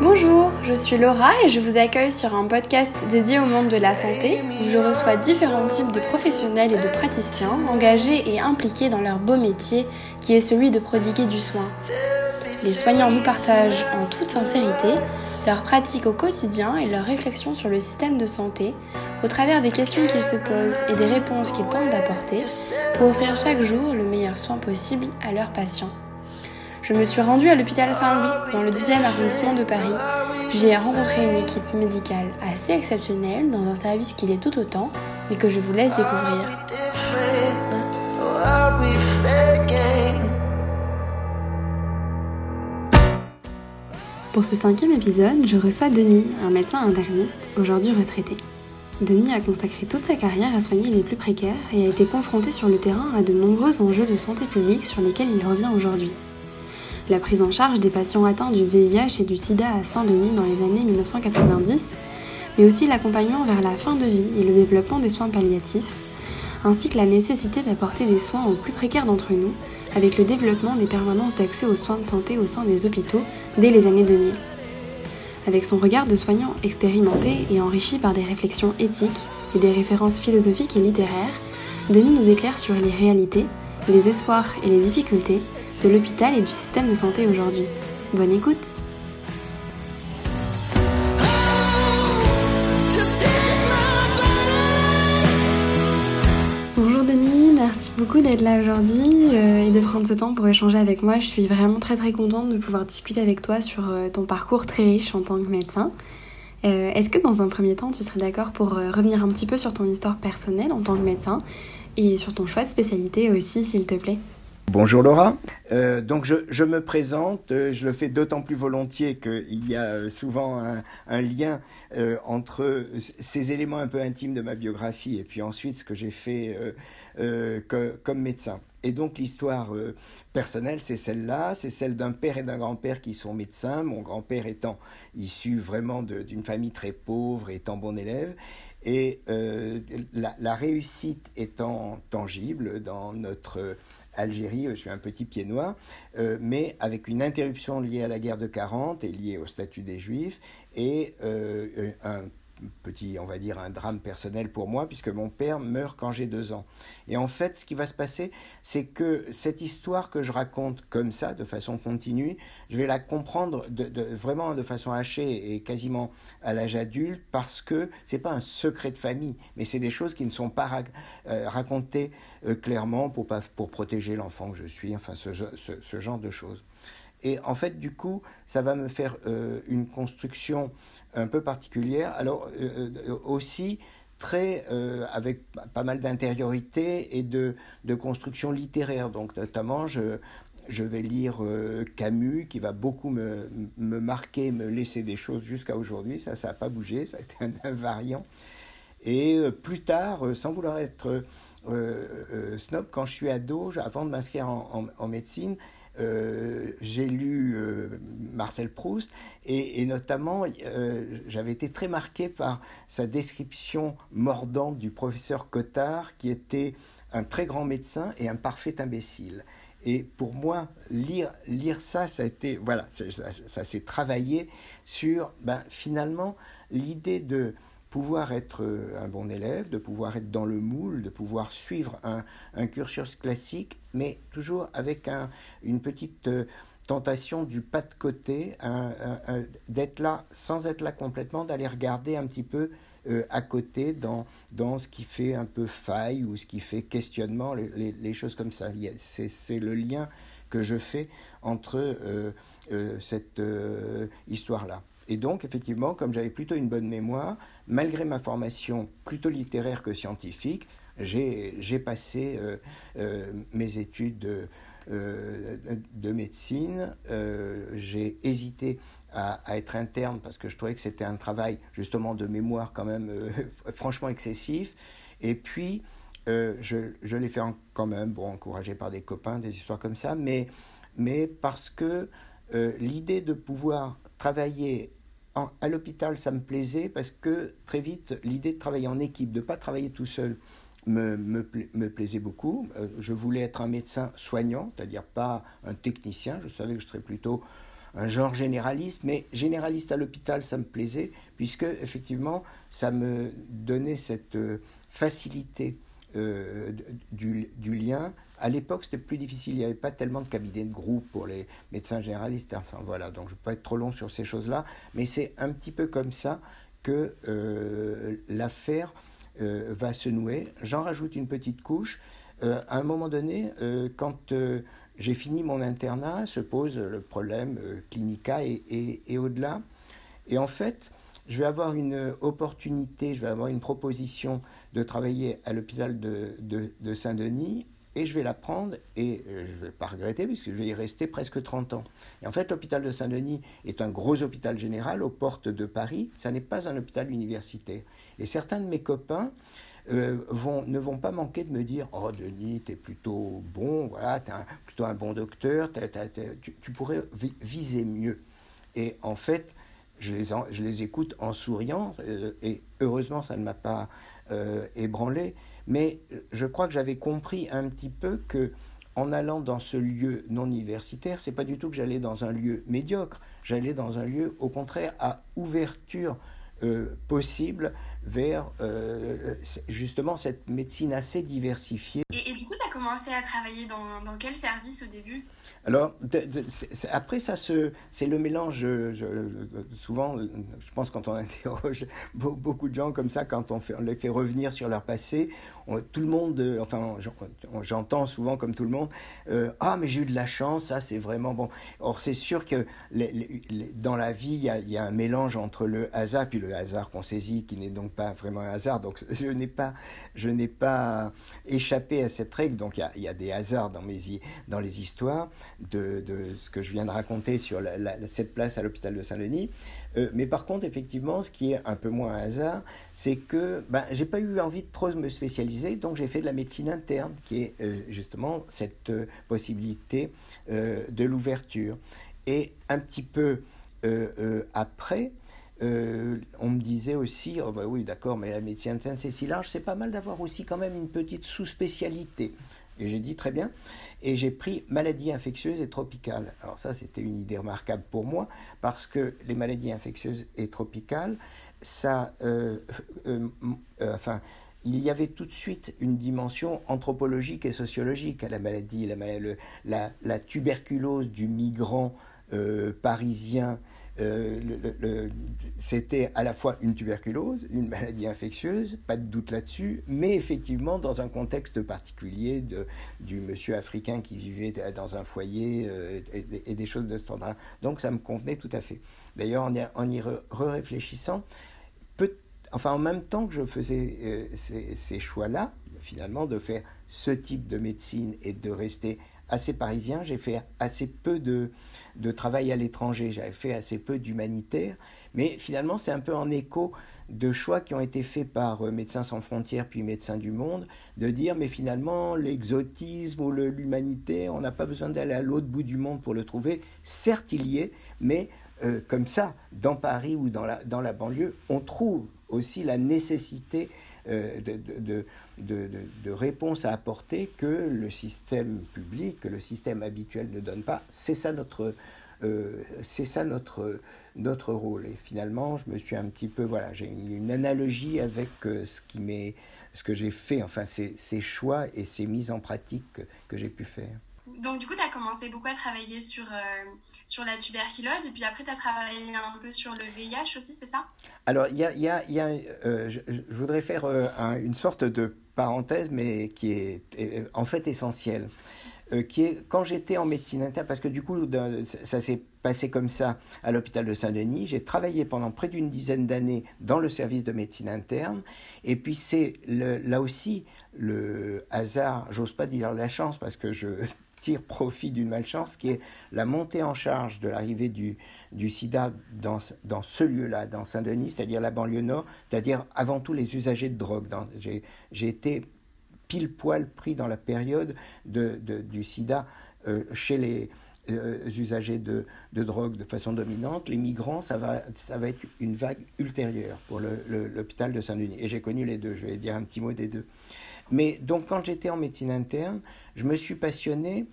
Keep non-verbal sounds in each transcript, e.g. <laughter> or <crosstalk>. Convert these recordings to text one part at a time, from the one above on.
Bonjour, je suis Laura et je vous accueille sur un podcast dédié au monde de la santé où je reçois différents types de professionnels et de praticiens engagés et impliqués dans leur beau métier qui est celui de prodiguer du soin. Les soignants nous partagent en toute sincérité leurs pratiques au quotidien et leurs réflexions sur le système de santé au travers des questions qu'ils se posent et des réponses qu'ils tentent d'apporter pour offrir chaque jour le meilleur soin possible à leurs patients. Je me suis rendue à l'hôpital Saint-Louis, dans le 10e arrondissement de Paris. J'y ai rencontré une équipe médicale assez exceptionnelle dans un service qui l'est tout autant et que je vous laisse découvrir. Pour ce cinquième épisode, je reçois Denis, un médecin interniste, aujourd'hui retraité. Denis a consacré toute sa carrière à soigner les plus précaires et a été confronté sur le terrain à de nombreux enjeux de santé publique sur lesquels il revient aujourd'hui la prise en charge des patients atteints du VIH et du sida à Saint-Denis dans les années 1990, mais aussi l'accompagnement vers la fin de vie et le développement des soins palliatifs, ainsi que la nécessité d'apporter des soins aux plus précaires d'entre nous, avec le développement des permanences d'accès aux soins de santé au sein des hôpitaux dès les années 2000. Avec son regard de soignant expérimenté et enrichi par des réflexions éthiques et des références philosophiques et littéraires, Denis nous éclaire sur les réalités, les espoirs et les difficultés de l'hôpital et du système de santé aujourd'hui. Bonne écoute Bonjour Denis, merci beaucoup d'être là aujourd'hui euh, et de prendre ce temps pour échanger avec moi. Je suis vraiment très très contente de pouvoir discuter avec toi sur euh, ton parcours très riche en tant que médecin. Euh, est-ce que dans un premier temps, tu serais d'accord pour revenir un petit peu sur ton histoire personnelle en tant que médecin et sur ton choix de spécialité aussi, s'il te plaît? Bonjour Laura. Euh, donc je, me présente, euh, je le fais d'autant plus volontiers qu'il y a euh, souvent un, lien entre ces éléments un peu intimes de ma biographie et puis ensuite ce que j'ai fait comme médecin. Et donc l'histoire personnelle, c'est celle-là, c'est celle d'un père et d'un grand-père qui sont médecins, mon grand-père étant issu vraiment d'une famille très pauvre, étant bon élève, et la, la, réussite étant tangible dans notre Algérie, je suis un petit pied noir, euh, mais avec une interruption liée à la guerre de 40 et liée au statut des Juifs et euh, un petit, on va dire, un drame personnel pour moi, puisque mon père meurt quand j'ai deux ans. Et en fait, ce qui va se passer, c'est que cette histoire que je raconte comme ça, de façon continue, je vais la comprendre de, vraiment de façon hachée et quasiment à l'âge adulte, parce que c'est pas un secret de famille, mais c'est des choses qui ne sont pas euh, racontées euh, clairement pour, pas, pour protéger l'enfant que je suis, enfin ce, ce, genre de choses. Et en fait, du coup, ça va me faire euh, une construction un peu particulière. Alors euh, euh, aussi très avec pas mal d'intériorité et de, de, construction littéraire. Donc notamment, je, je vais lire Camus, qui va beaucoup me, me, marquer, me laisser des choses jusqu'à aujourd'hui. Ça, ça n'a pas bougé, ça a été un invariant. Et plus tard, sans vouloir être snob, quand je suis ado, avant de m'inscrire en, médecine, euh, j'ai lu euh, Marcel Proust et, notamment euh, j'avais été très marqué par sa description mordante du professeur Cottard qui était un très grand médecin et un parfait imbécile. Et pour moi, lire, lire ça, ça a été, voilà, ça, s'est travaillé sur, ben, finalement, l'idée de, pouvoir être euh, un bon élève, de pouvoir être dans le moule, de pouvoir suivre un, un cursus classique, mais toujours avec un, une petite euh, tentation du pas de côté, d'être là sans être là complètement, d'aller regarder un petit peu euh, à côté dans, dans ce qui fait un peu faille ou ce qui fait questionnement, les, les, choses comme ça. C'est le lien que je fais entre cette histoire-là. Et donc, effectivement, comme j'avais plutôt une bonne mémoire, malgré ma formation plutôt littéraire que scientifique, j'ai passé euh, euh, mes études euh, de médecine. j'ai hésité à, être interne parce que je trouvais que c'était un travail justement de mémoire quand même <laughs> franchement excessif. Et puis, je, je l'ai fait quand même, bon, encouragé par des copains, des histoires comme ça, mais, mais parce que l'idée de pouvoir travailler à l'hôpital, ça me plaisait parce que très vite, l'idée de travailler en équipe, de ne pas travailler tout seul, me, me, me plaisait beaucoup. Euh, je voulais être un médecin soignant, c'est-à-dire pas un technicien. Je savais que je serais plutôt un genre généraliste, mais généraliste à l'hôpital, ça me plaisait, puisque effectivement, ça me donnait cette euh, facilité euh, du, du, lien. À l'époque, c'était plus difficile. Il n'y avait pas tellement de cabinets de groupe pour les médecins généralistes. Enfin voilà, donc je ne vais pas être trop long sur ces choses-là, mais c'est un petit peu comme ça que euh, l'affaire euh, va se nouer. J'en rajoute une petite couche. À un moment donné, quand j'ai fini mon internat, se pose le problème clinica et, et, et au-delà. Et en fait, je vais avoir une opportunité, je vais avoir une proposition de travailler à l'hôpital de, de, de Saint-Denis et je vais la prendre et euh, je ne vais pas regretter puisque je vais y rester presque 30 ans. Et en fait, l'hôpital de Saint-Denis est un gros hôpital général aux portes de Paris. Ça n'est pas un hôpital universitaire. Et certains de mes copains euh, vont, ne vont pas manquer de me dire Oh, Denis, tu es plutôt bon, voilà, tu es plutôt un bon docteur, tu, pourrais viser mieux. Et en fait, je les, je les écoute en souriant, euh, et heureusement, ça ne m'a pas ébranlé. Mais je crois que j'avais compris un petit peu que en allant dans ce lieu non universitaire, c'est pas du tout que j'allais dans un lieu médiocre, j'allais dans un lieu au contraire à ouverture euh, possible vers euh, justement cette médecine assez diversifiée. Et, du coup, commencé à travailler dans, dans, quel service au début? Alors, après, ça se, c'est le mélange. Je, souvent, je pense quand on <laughs> interroge beaucoup de gens comme ça, quand on, fait, on les fait revenir sur leur passé, tout le monde, euh, enfin, j'entends souvent comme tout le monde, euh, ah, mais j'ai eu de la chance, ça c'est vraiment bon. Or, c'est sûr que les, dans la vie, il y, a, y, a, un mélange entre le hasard, puis le hasard qu'on saisit, qui n'est donc pas vraiment un hasard. Donc, <laughs> je n'ai pas, je n'ai pas échappé à cette règle. Donc, il y a, des hasards dans, mes, dans les histoires de, de, ce que je viens de raconter sur cette place à l'hôpital de Saint-Denis. Euh, mais par contre, effectivement, ce qui est un peu moins un hasard, c'est que ben, j'ai pas eu envie de trop me spécialiser, donc j'ai fait de la médecine interne, qui est euh, justement cette euh, possibilité de l'ouverture. Et un petit peu après, on me disait aussi, oh bah oui d'accord, mais la médecine interne c'est si large, c'est pas mal d'avoir aussi quand même une petite sous-spécialité. Et j'ai dit très bien. Et j'ai pris maladies infectieuses et tropicales. Alors ça, c'était une idée remarquable pour moi, parce que les maladies infectieuses et tropicales, ça, euh, euh, euh, enfin, il y avait tout de suite une dimension anthropologique et sociologique à la maladie. La, la, la tuberculose du migrant parisien euh, c'était à la fois une tuberculose, une maladie infectieuse, pas de doute là-dessus, mais effectivement dans un contexte particulier de, du monsieur africain qui vivait dans un foyer euh, et, des choses de ce standard. Donc ça me convenait tout à fait. D'ailleurs, en y, réfléchissant, enfin en même temps que je faisais euh, ces choix-là, finalement, de faire ce type de médecine et de rester assez parisien, j'ai fait assez peu de, de travail à l'étranger, j'avais fait assez peu d'humanitaire, mais finalement c'est un peu en écho de choix qui ont été faits par euh, Médecins sans frontières puis Médecins du Monde, de dire mais finalement l'exotisme ou l'humanitaire, on n'a pas besoin d'aller à l'autre bout du monde pour le trouver, certes il y est, mais euh, comme ça, dans Paris ou dans la, dans la banlieue, on trouve aussi la nécessité euh, de, de, réponses à apporter que le système public, que le système habituel ne donne pas. C'est ça notre, euh, c'est ça notre, notre rôle. Et finalement, je me suis un petit peu, voilà, j'ai une, analogie avec euh, ce qui m'est, ce que j'ai fait, enfin, ces, ces, choix et ces mises en pratique que, que j'ai pu faire. Donc, du coup, tu as commencé beaucoup à travailler sur, euh, sur la tuberculose et puis après, tu as travaillé un peu sur le VIH aussi, c'est ça? Alors, il y a, y y a euh, je, voudrais faire euh, une sorte de parenthèse, mais qui est, est en fait essentielle. Qui est quand j'étais en médecine interne, parce que du coup, ça s'est passé comme ça à l'hôpital de Saint-Denis. J'ai travaillé pendant près d'une dizaine d'années dans le service de médecine interne. Et puis c'est là aussi le hasard, j'ose pas dire la chance, parce que je tire profit d'une malchance, qui est la montée en charge de l'arrivée du, du sida dans, dans ce lieu-là, dans Saint-Denis, c'est-à-dire la banlieue nord, c'est-à-dire avant tout les usagers de drogue. J'ai été pile poil pris dans la période de, de du sida euh, chez les euh, usagers de, de, drogue de façon dominante. Les migrants, ça va, ça va être une vague ultérieure pour l'hôpital de Saint-Denis. Et j'ai connu les deux, je vais dire un petit mot des deux. Mais donc quand j'étais en médecine interne, je me suis passionné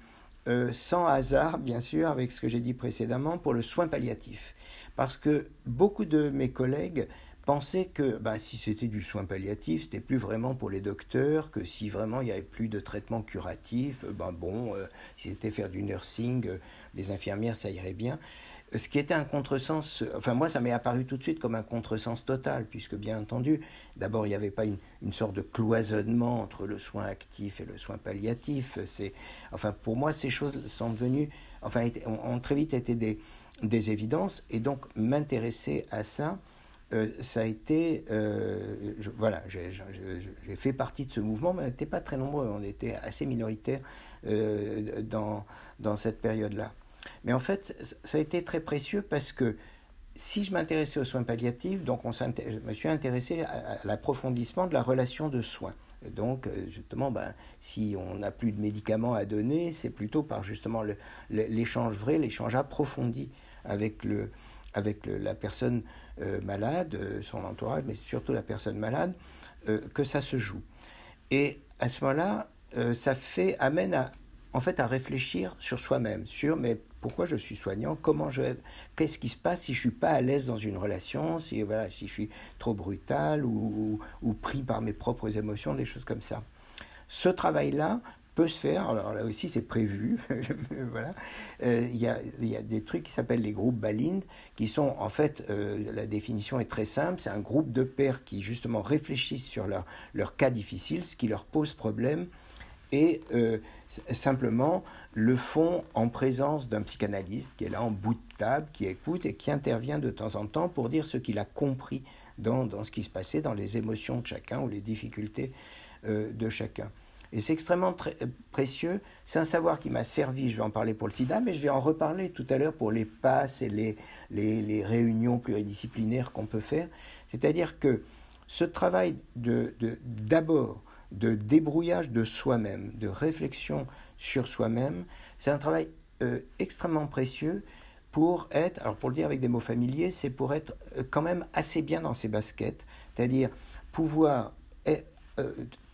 euh, sans hasard, bien sûr, avec ce que j'ai dit précédemment, pour le soin palliatif. Parce que beaucoup de mes collègues pensaient que bah, si c'était du soin palliatif, c'était plus vraiment pour les docteurs, que si vraiment il n'y avait plus de traitement curatif, ben bon, euh, si c'était faire du nursing, les infirmières, ça irait bien ce qui était un contresens, enfin moi ça m'est apparu tout de suite comme un contresens total, puisque bien entendu, d'abord il n'y avait pas une, sorte de cloisonnement entre le soin actif et le soin palliatif. Enfin pour moi ces choses sont devenues, enfin ont, très vite été des, des évidences, et donc m'intéresser à ça, euh, ça a été, euh, voilà, j'ai fait partie de ce mouvement, mais on n'était pas très nombreux, on était assez minoritaires euh, dans, dans cette période-là. Mais en fait, ça a été très précieux parce que si je m'intéressais aux soins palliatifs, donc on je me suis intéressé à, l'approfondissement de la relation de soins. Donc, euh, justement, ben, si on n'a plus de médicaments à donner, c'est plutôt par justement l'échange vrai, l'échange approfondi avec, le, avec la personne euh, malade, euh, son entourage, mais surtout la personne malade, que ça se joue. Et à ce moment-là, ça fait, amène à, en fait à réfléchir sur soi-même, sur mais pourquoi je suis soignant, comment je, qu'est-ce qui se passe si je suis pas à l'aise dans une relation, si voilà, si je suis trop brutal ou, pris par mes propres émotions, des choses comme ça. Ce travail-là peut se faire, alors là aussi c'est prévu, <laughs> voilà. Euh, il y, a, y, a, des trucs qui s'appellent les groupes Balind, qui sont en fait, euh, la définition est très simple, c'est un groupe de pères qui justement réfléchissent sur leur, leur cas difficile, ce qui leur pose problème, et euh, simplement le font en présence d'un psychanalyste qui est là en bout de table, qui écoute et qui intervient de temps en temps pour dire ce qu'il a compris dans, dans, ce qui se passait, dans les émotions de chacun ou les difficultés euh, de chacun. Et c'est extrêmement précieux. C'est un savoir qui m'a servi, je vais en parler pour le sida, mais je vais en reparler tout à l'heure pour les passes et les, les, les réunions pluridisciplinaires qu'on peut faire. C'est-à-dire que ce travail de d'abord de débrouillage de soi-même, de réflexion sur soi-même. C'est un travail euh, extrêmement précieux pour être, alors pour le dire avec des mots familiers, c'est pour être euh, quand même assez bien dans ses baskets, c'est-à-dire pouvoir euh,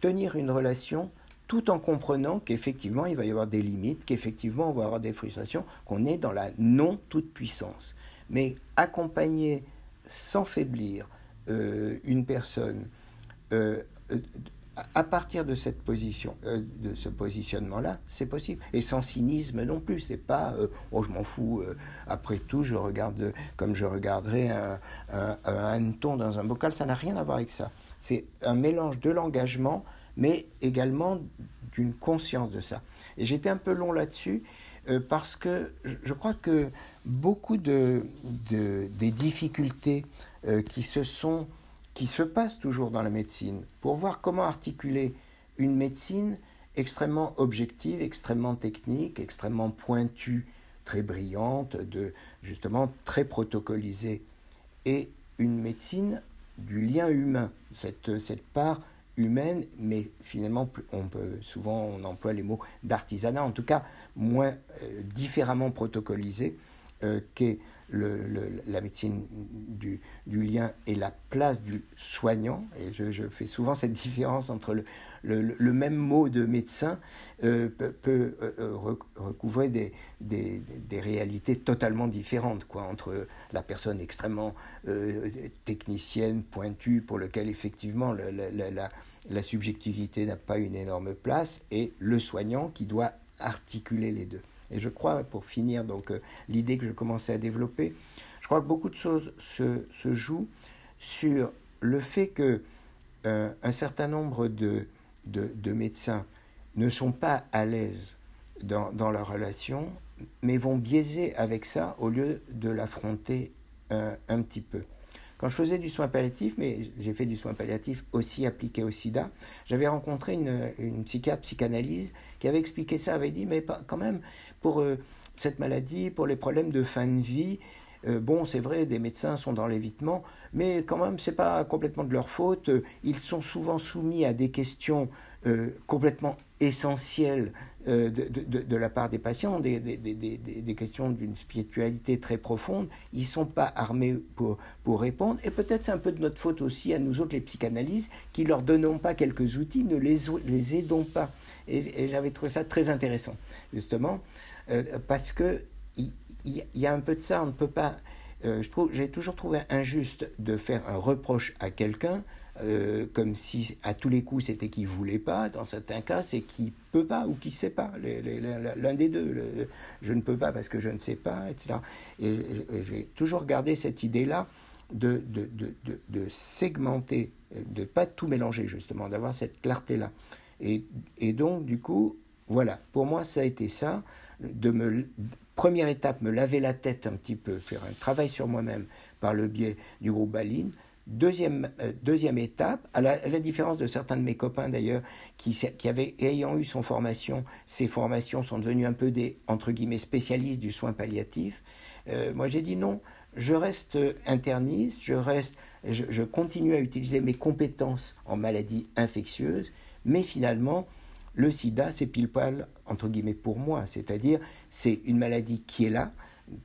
tenir une relation tout en comprenant qu'effectivement il va y avoir des limites, qu'effectivement on va avoir des frustrations, qu'on est dans la non-toute-puissance. Mais accompagner sans faiblir une personne à partir de cette position, euh, de ce positionnement-là, c'est possible. Et sans cynisme non plus. C'est pas, euh, oh, je m'en fous. Euh, après tout, je regarde comme je regarderais un, hanneton dans un bocal. Ça n'a rien à voir avec ça. C'est un mélange de l'engagement, mais également d'une conscience de ça. Et j'étais un peu long là-dessus parce que je crois que beaucoup de des difficultés qui se sont qui se passe toujours dans la médecine, pour voir comment articuler une médecine extrêmement objective, extrêmement technique, extrêmement pointue, très brillante, de, justement très protocolisée, et une médecine du lien humain, cette, cette part humaine, mais finalement, on peut, souvent on emploie les mots d'artisanat, en tout cas moins euh, différemment protocolisé, euh, qu'est la médecine du, lien et la place du soignant, et je, fais souvent cette différence entre le, même mot de médecin euh, peut, euh, recouvrer des, des, réalités totalement différentes, quoi, entre la personne extrêmement euh, technicienne, pointue, pour lequel effectivement la, la subjectivité n'a pas une énorme place, et le soignant qui doit articuler les deux. Et je crois, pour finir, donc euh, l'idée que je commençais à développer, je crois que beaucoup de choses se, se jouent sur le fait que euh, un certain nombre de, de, de, médecins ne sont pas à l'aise dans, dans leur relation, mais vont biaiser avec ça au lieu de l'affronter un, un petit peu. Quand je faisais du soin palliatif, mais j'ai fait du soin palliatif aussi appliqué au sida, j'avais rencontré une, une psychiatre psychanalyse qui avait expliqué ça, avait dit, mais quand même, pour euh, cette maladie, pour les problèmes de fin de vie, euh, bon, c'est vrai, des médecins sont dans l'évitement, mais quand même, c'est pas complètement de leur faute. Ils sont souvent soumis à des questions complètement essentielles de, de, de, la part des patients, des, des, des questions d'une spiritualité très profonde, ils ne sont pas armés pour, pour répondre. Et peut-être c'est un peu de notre faute aussi à nous autres, les psychanalystes, qui leur donnons pas quelques outils, ne les, les aidons pas. Et, j'avais trouvé ça très intéressant, justement, parce que il, y, a un peu de ça, on ne peut pas euh, je trouve, j'ai toujours trouvé injuste de faire un reproche à quelqu'un euh, comme si à tous les coups c'était qu'il voulait pas. Dans certains cas, c'est qu'il peut pas ou qu'il sait pas. L'un des deux. je ne peux pas parce que je ne sais pas, etc. Et j'ai toujours gardé cette idée-là de, de, de, de, segmenter, de pas tout mélanger justement, d'avoir cette clarté-là. Et donc, du coup, voilà, pour moi, ça a été ça, de me Première étape, me laver la tête un petit peu, faire un travail sur moi-même par le biais du groupe Baline. Deuxième, euh, deuxième étape, à la, différence de certains de mes copains d'ailleurs, qui, qui avaient, ayant eu son formation, ces formations sont devenues un peu des, entre guillemets, spécialistes du soin palliatif. Euh, moi j'ai dit non, je reste interniste, je, reste, je, je continue à utiliser mes compétences en maladies infectieuses, mais finalement, le sida, c'est pile poil, entre guillemets, pour moi. C'est-à-dire, c'est une maladie qui est là,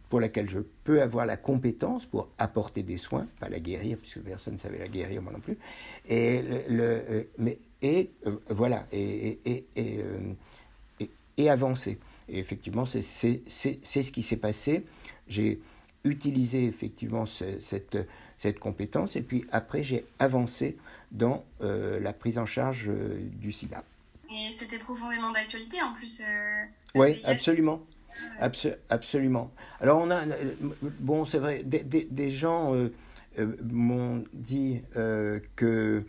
pour laquelle je peux avoir la compétence pour apporter des soins, pas la guérir, puisque personne ne savait la guérir, moi non plus. Et, le, euh, mais, et euh, voilà, et, et, et, euh, et, avancer. Et effectivement, c'est ce qui s'est passé. J'ai utilisé effectivement cette, cette compétence, et puis après, j'ai avancé dans la prise en charge du sida. Et c'était profondément d'actualité en plus. Euh, oui, absolument. absolument. Alors on a, bon c'est vrai, des, des, des gens euh, euh, m'ont dit que,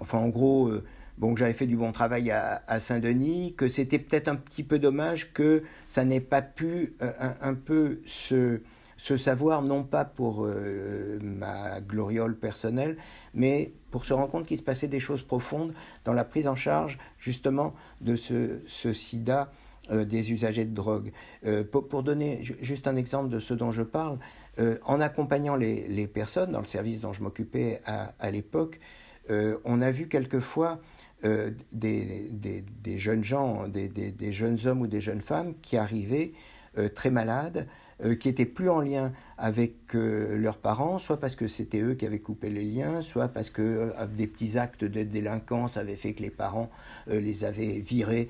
enfin en gros, bon que j'avais fait du bon travail à, à Saint-Denis, que c'était peut-être un petit peu dommage que ça n'ait pas pu un, un, peu se ce savoir non pas pour euh, ma gloriole personnelle, mais pour se rendre compte qu'il se passait des choses profondes dans la prise en charge justement de ce, ce sida euh, des usagers de drogue. Euh, pour, donner juste un exemple de ce dont je parle, en accompagnant les, les, personnes dans le service dont je m'occupais à, à l'époque, on a vu quelquefois des, des, jeunes gens, des, des, jeunes hommes ou des jeunes femmes qui arrivaient très malades, euh, qui étaient plus en lien avec euh, leurs parents, soit parce que c'était eux qui avaient coupé les liens, soit parce que euh, des petits actes de délinquance avaient fait que les parents les avaient virés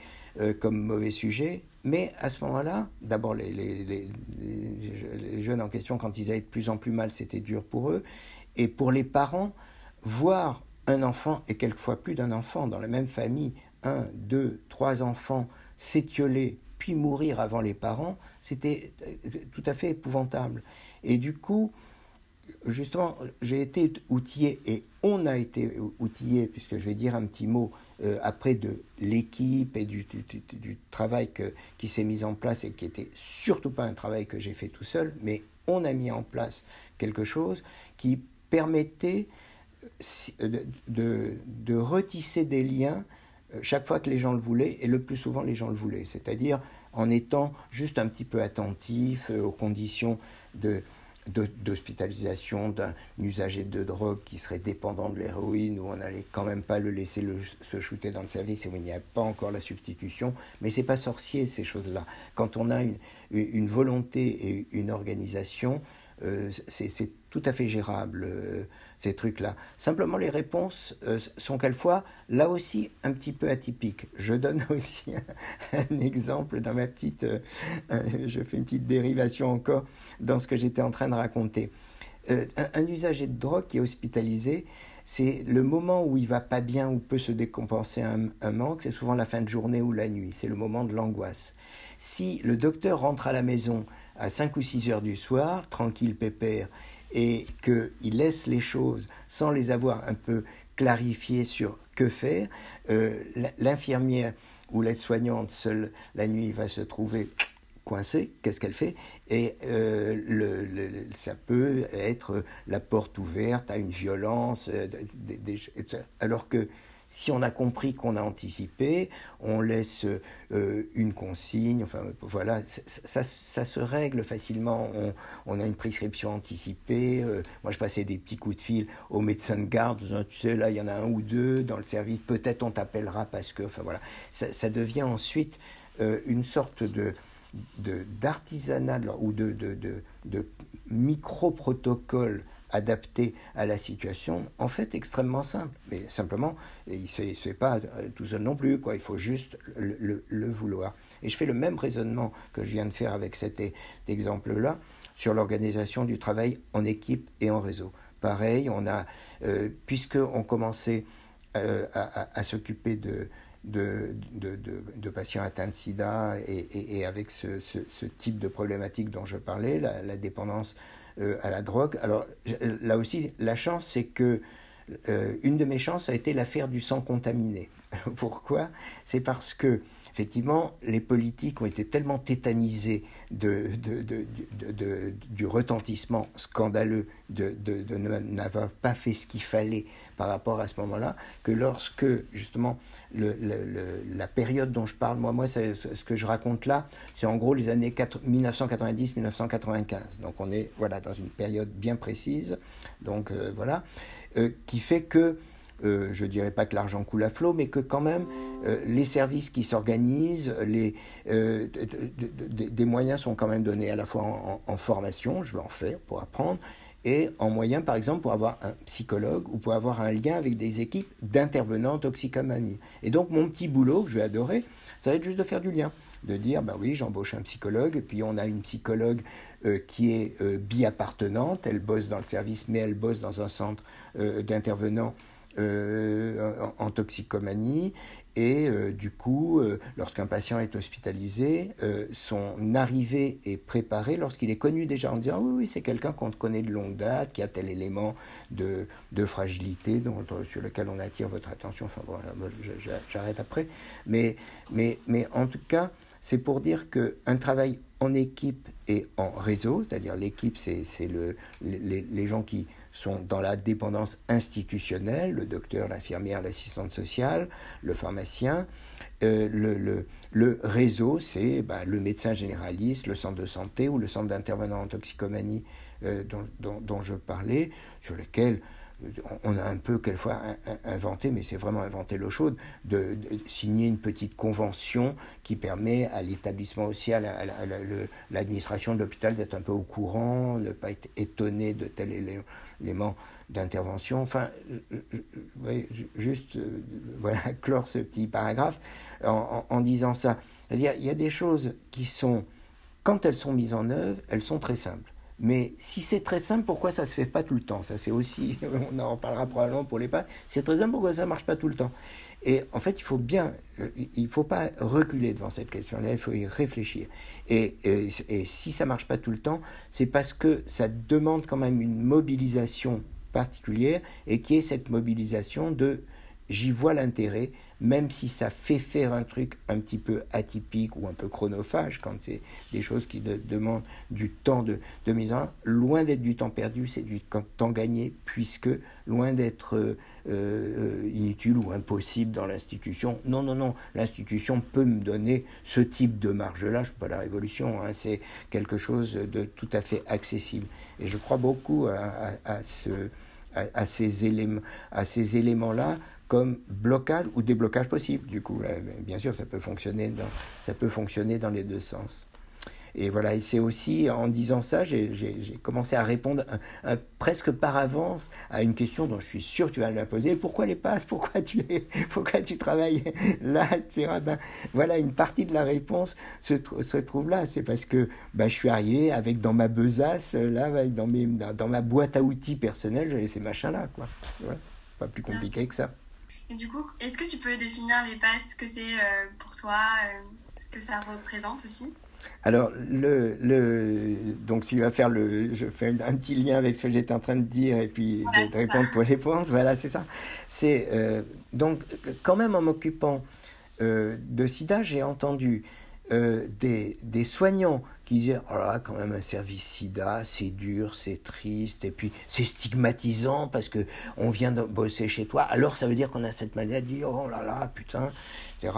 comme mauvais sujet. Mais à ce moment-là, d'abord les, les, jeunes en question, quand ils allaient de plus en plus mal, c'était dur pour eux. Et pour les parents, voir un enfant, et quelquefois plus d'un enfant, dans la même famille, un, deux, trois enfants s'étioler puis mourir avant les parents, c'était euh, tout à fait épouvantable. Et du coup, justement, j'ai été outillé et on a été outillé, puisque je vais dire un petit mot euh, après de l'équipe et du, du, travail que, qui s'est mis en place et qui était surtout pas un travail que j'ai fait tout seul, mais on a mis en place quelque chose qui permettait euh, de, de retisser des liens chaque fois que les gens le voulaient, et le plus souvent les gens le voulaient, c'est-à-dire en étant juste un petit peu attentif euh, aux conditions de, d'hospitalisation d'un usager de drogue qui serait dépendant de l'héroïne, où on n'allait quand même pas le laisser se shooter dans le service et où il n'y a pas encore la substitution. Mais c'est pas sorcier ces choses-là. Quand on a une, une volonté et une organisation, euh, c'est tout à fait gérable, euh, ces trucs-là. Simplement, les réponses euh, sont quelquefois, là aussi, un petit peu atypiques. Je donne <laughs> aussi un, exemple dans ma petite... je fais une petite dérivation encore dans ce que j'étais en train de raconter. Un, usager de drogue qui est hospitalisé, c'est le moment où il va pas bien, ou peut se décompenser un, un manque, c'est souvent la fin de journée ou la nuit, c'est le moment de l'angoisse. Si le docteur rentre à la maison à 5 ou 6 heures du soir, tranquille, pépère, et qu'il laisse les choses sans les avoir un peu clarifiées sur que faire, euh, l'infirmière ou l'aide-soignante seule la nuit va se trouver coincée, qu'est-ce qu'elle fait? Et euh, le, ça peut être la porte ouverte à une violence, euh, alors que si on a compris qu'on a anticipé, on laisse euh, une consigne, enfin voilà, ça, ça, se règle facilement. On, a une prescription anticipée. Euh, moi, je passais des petits coups de fil au médecin de garde, tu sais, là, il y en a un ou deux dans le service, peut-être on t'appellera parce que, enfin voilà, ça, devient ensuite euh, une sorte de d'artisanat ou de, de, de, de micro-protocole adapté à la situation, en fait extrêmement simple. Mais simplement, il ne se fait pas tout seul non plus, quoi. il faut juste le, vouloir. Et je fais le même raisonnement que je viens de faire avec cet exemple-là sur l'organisation du travail en équipe et en réseau. Pareil, on a, euh, puisqu'on commençait euh, à, s'occuper de, de, de, patients atteints de sida et, et, avec ce, ce, type de problématique dont je parlais, la, dépendance euh, à la drogue. Alors là aussi, la chance, c'est que euh, une de mes chances a été l'affaire du sang contaminé. <laughs> Pourquoi? C'est parce que effectivement, les politiques ont été tellement tétanisés de, du retentissement scandaleux de, n'avoir pas fait ce qu'il fallait par rapport à ce moment-là, que lorsque justement la période dont je parle, moi, moi ce que je raconte là, c'est en gros les années 1990-1995. Donc on est voilà dans une période bien précise. Donc euh, voilà, euh, qui fait que euh, je ne dirais pas que l'argent coule à flot, mais que quand même euh, les services qui s'organisent, les, euh, des moyens sont quand même donnés à la fois en, formation, je vais en faire pour apprendre, et en moyens, par exemple, pour avoir un psychologue ou pour avoir un lien avec des équipes d'intervenants en toxicomanie. Et donc, mon petit boulot, que je vais adorer, ça va être juste de faire du lien. De dire, bah oui, j'embauche un psychologue, et puis on a une psychologue qui est bi-appartenante, elle bosse dans le service, mais elle bosse dans un centre d'intervenants euh, en, toxicomanie. Et euh, du coup, euh, lorsqu'un patient est hospitalisé, son arrivée est préparée lorsqu'il est connu déjà en disant oui, oui, c'est quelqu'un qu'on connaît de longue date, qui a tel élément de, de fragilité dont, sur lequel on attire votre attention. Enfin voilà, j'arrête après. Mais, mais, mais en tout cas, c'est pour dire qu'un travail en équipe et en réseau, c'est-à-dire l'équipe, c'est le, les, les gens qui sont dans la dépendance institutionnelle, le docteur, l'infirmière, l'assistante sociale, le pharmacien. Euh, le, le, réseau, c'est bah, le médecin généraliste, le centre de santé ou le centre d'intervenants en toxicomanie euh, dont, dont, dont, je parlais, sur lequel on a un peu quelquefois inventé, mais c'est vraiment inventé l'eau chaude, de, signer une petite convention qui permet à l'établissement aussi, à l'administration de l'hôpital d'être un peu au courant, ne pas être étonné de tel élément d'intervention. Enfin, juste euh, voilà, <laughs> clore ce petit paragraphe en, disant ça. Il y a des choses qui sont, quand elles sont mises en œuvre, elles sont très simples. Mais si c'est très simple, pourquoi ça ne se fait pas tout le temps? Ça, c'est aussi, <laughs> on en parlera probablement pour les pas. C'est très simple, pourquoi ça ne marche pas tout le temps? Et en fait, il faut bien, il ne faut pas reculer devant cette question-là, il faut y réfléchir. Et, et, et si ça ne marche pas tout le temps, c'est parce que ça demande quand même une mobilisation particulière et qui est cette mobilisation de j'y vois l'intérêt, même si ça fait faire un truc un petit peu atypique ou un peu chronophage, quand c'est des choses qui demandent du temps de, de mise en loin d'être du temps perdu, c'est du temps gagné, puisque loin d'être euh, euh, inutile ou impossible dans l'institution, non, non, non, l'institution peut me donner ce type de marge-là, je ne pas la révolution, hein, c'est quelque chose de tout à fait accessible. Et je crois beaucoup à, ce, à ces éléments, à ces éléments-là comme blocage ou déblocage possible. Du coup, euh, bien sûr, ça peut fonctionner dans, ça peut fonctionner dans les deux sens. Et voilà, et c'est aussi en disant ça, j'ai commencé à répondre presque par avance à une question dont je suis sûr que tu vas me la poser. Pourquoi les passes? Pourquoi tu, <laughs> pourquoi tu travailles là? Ben, Voilà, une partie de la réponse se, trouve là. C'est parce que ben, je suis arrivé avec dans ma besace, là, avec dans, mes, dans, ma boîte à outils personnelle, j'avais ces machins-là. Pas plus compliqué que ça. Et du coup, est-ce que tu peux définir les passes, ce que c'est euh, pour toi, euh, ce que ça représente aussi? Alors, le, le, donc, si tu vas faire le, je fais un petit lien avec ce que j'étais en train de dire et puis de, répondre pour les points. Voilà, c'est ça. C'est euh, donc quand même en m'occupant de SIDA, j'ai entendu des, des, soignants qui disaient oh là, quand même un service sida, c'est dur, c'est triste, et puis c'est stigmatisant parce que on vient de bosser chez toi, alors ça veut dire qu'on a cette maladie, oh là là, putain, etc.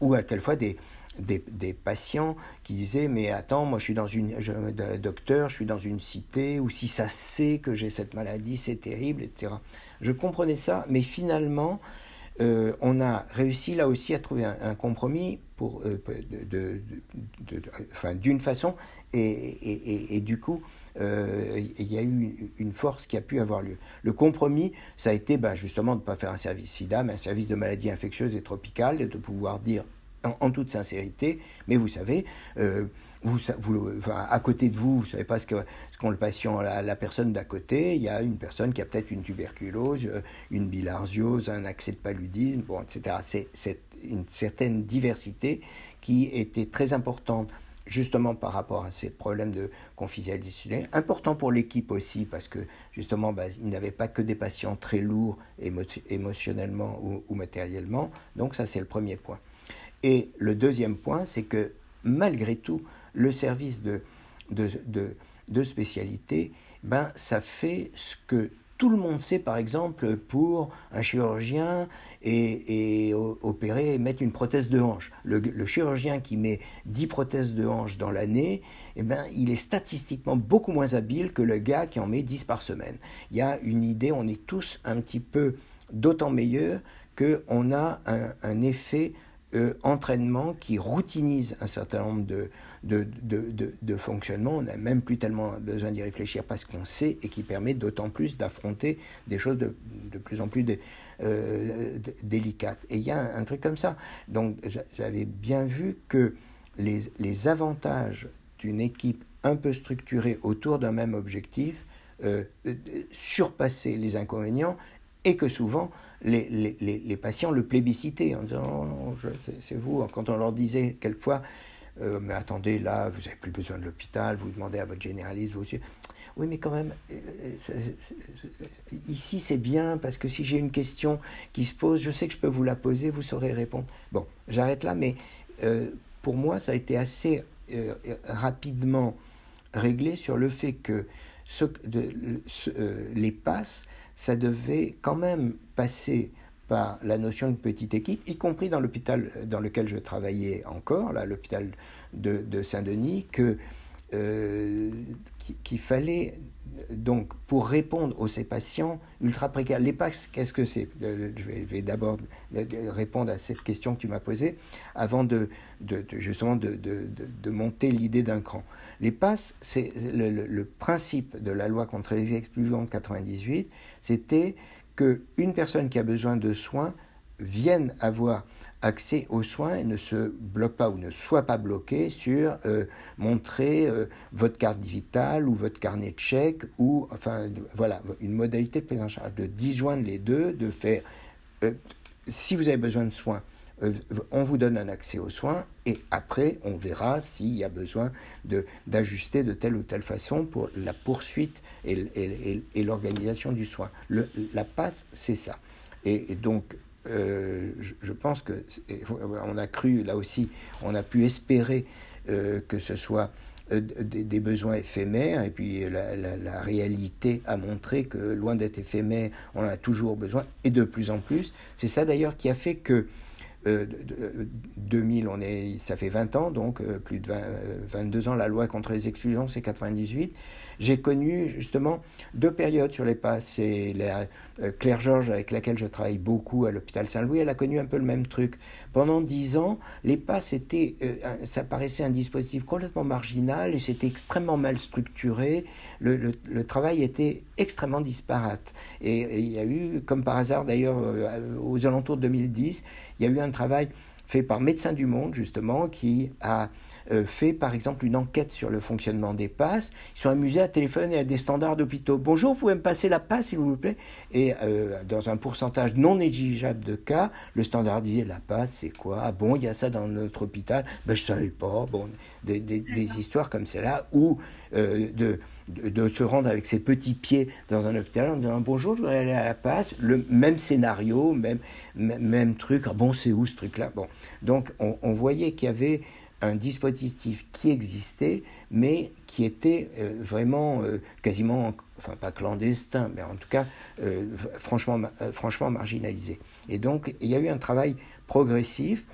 Ou à quelquefois des, des, des, patients qui disaient mais attends moi je suis dans une je, docteur je suis dans une cité ou si ça sait que j'ai cette maladie c'est terrible etc je comprenais ça mais finalement euh, on a réussi là aussi à trouver un, compromis pour, euh, enfin, d'une façon, et, et, du coup, euh, il y a eu une force qui a pu avoir lieu. Le compromis, ça a été ben, justement de ne pas faire un service SIDA, mais un service de maladies infectieuses et tropicales, et de pouvoir dire en, toute sincérité, mais vous savez, vous, vous à côté de vous, vous savez pas ce qu'ont ce le patient, la, personne d'à côté. Il y a une personne qui a peut-être une tuberculose, euh, une bilharziose, un accès de paludisme, bon, etc. C'est une certaine diversité qui était très importante justement par rapport à ces problèmes de confidentialité, important pour l'équipe aussi, parce que justement, bah, il n'avait pas que des patients très lourds émotionnellement ou, matériellement. Donc ça, c'est le premier point. Et le deuxième point, c'est que malgré tout, le service de, de, spécialité, ben, ça fait ce que tout le monde sait, par exemple, pour un chirurgien et, et opérer, mettre une prothèse de hanche. Le, chirurgien qui met 10 prothèses de hanche dans l'année, eh ben, il est statistiquement beaucoup moins habile que le gars qui en met 10 par semaine. Il y a une idée, on est tous un petit peu d'autant meilleurs qu'on a un effet euh, entraînement qui routinise un certain nombre de, de, de, de, fonctionnements. On n'a même plus tellement besoin d'y réfléchir parce qu'on sait et qui permet d'autant plus d'affronter des choses de, plus en plus euh, délicates. Et il y a un, truc comme ça. Donc j'avais bien vu que les, les avantages d'une équipe un peu structurée autour d'un même objectif euh, surpassaient les inconvénients et que souvent les, les, les, patients le plébiscitaient en disant oh, c'est vous. Quand on leur disait quelquefois euh, mais attendez, là, vous n'avez plus besoin de l'hôpital, vous demandez à votre généraliste, vous Oui, mais quand même, euh, ici c'est bien parce que si j'ai une question qui se pose, je sais que je peux vous la poser, vous saurez répondre. Bon, j'arrête là, mais euh, pour moi, ça a été assez rapidement réglé sur le fait que les passes ça devait quand même passer par la notion de petite équipe, y compris dans l'hôpital dans lequel je travaillais encore, l'hôpital de, de Saint-Denis, que euh, qu'il fallait donc pour répondre aux ces patients ultra précaires. L'EPAX, qu'est-ce que c'est? Euh, Je vais, d'abord répondre à cette question que tu m'as posée avant de, de justement de, de, monter l'idée d'un cran. L'EPAS, c'est le, le, principe de la loi contre les exclusions de 98, c'était qu'une personne qui a besoin de soins vienne avoir accès aux soins et ne se bloque pas ou ne soit pas bloqué sur euh, montrer euh, votre carte vitale ou votre carnet de chèque ou enfin voilà une modalité de prise en charge de disjoindre les deux de faire euh, si vous avez besoin de soins on vous donne un accès aux soins et après on verra s'il y a besoin d'ajuster de telle ou telle façon pour la poursuite et, l'organisation du soin. La passe, c'est ça. Et, donc euh, je, pense que on a cru là aussi, on a pu espérer euh, que ce soit euh, des, besoins éphémères et puis la, la, réalité a montré que loin d'être éphémère, on en a toujours besoin et de plus en plus. C'est ça d'ailleurs qui a fait que 2000, euh, on est, ça fait 20 ans, donc euh, plus de 22 euh, ans, la loi contre les exclusions, c'est 98. J'ai connu justement deux périodes sur les passes. C'est la, Claire Georges, avec laquelle je travaille beaucoup à l'hôpital Saint-Louis, elle a connu un peu le même truc. Pendant 10 ans, les passes étaient, ça paraissait un dispositif complètement marginal et c'était extrêmement mal structuré. Le, travail était extrêmement disparate. Et, il y a eu, comme par hasard d'ailleurs, aux alentours de 2010, il y a eu un travail fait par Médecins du Monde, justement, qui a euh, fait, par exemple, une enquête sur le fonctionnement des passes. Ils sont amusés à téléphoner à des standards d'hôpitaux. Bonjour, vous pouvez me passer la passe, s'il vous plaît? Et euh, dans un pourcentage non négligeable de cas, le standard disait, la passe, c'est quoi? Ah bon, il y a ça dans notre hôpital? Ben, je savais pas. Bon, des, des, des histoires comme celle-là, ou euh, de, de, se rendre avec ses petits pieds dans un hôpital en disant bonjour, je voudrais aller à la passe, le même scénario, même, même, truc, ah bon, c'est où ce truc-là? Bon, donc on, on voyait qu'il y avait un dispositif qui existait, mais qui était vraiment quasiment, enfin pas clandestin, mais en tout cas franchement, franchement marginalisé. Et donc il y a eu un travail progressif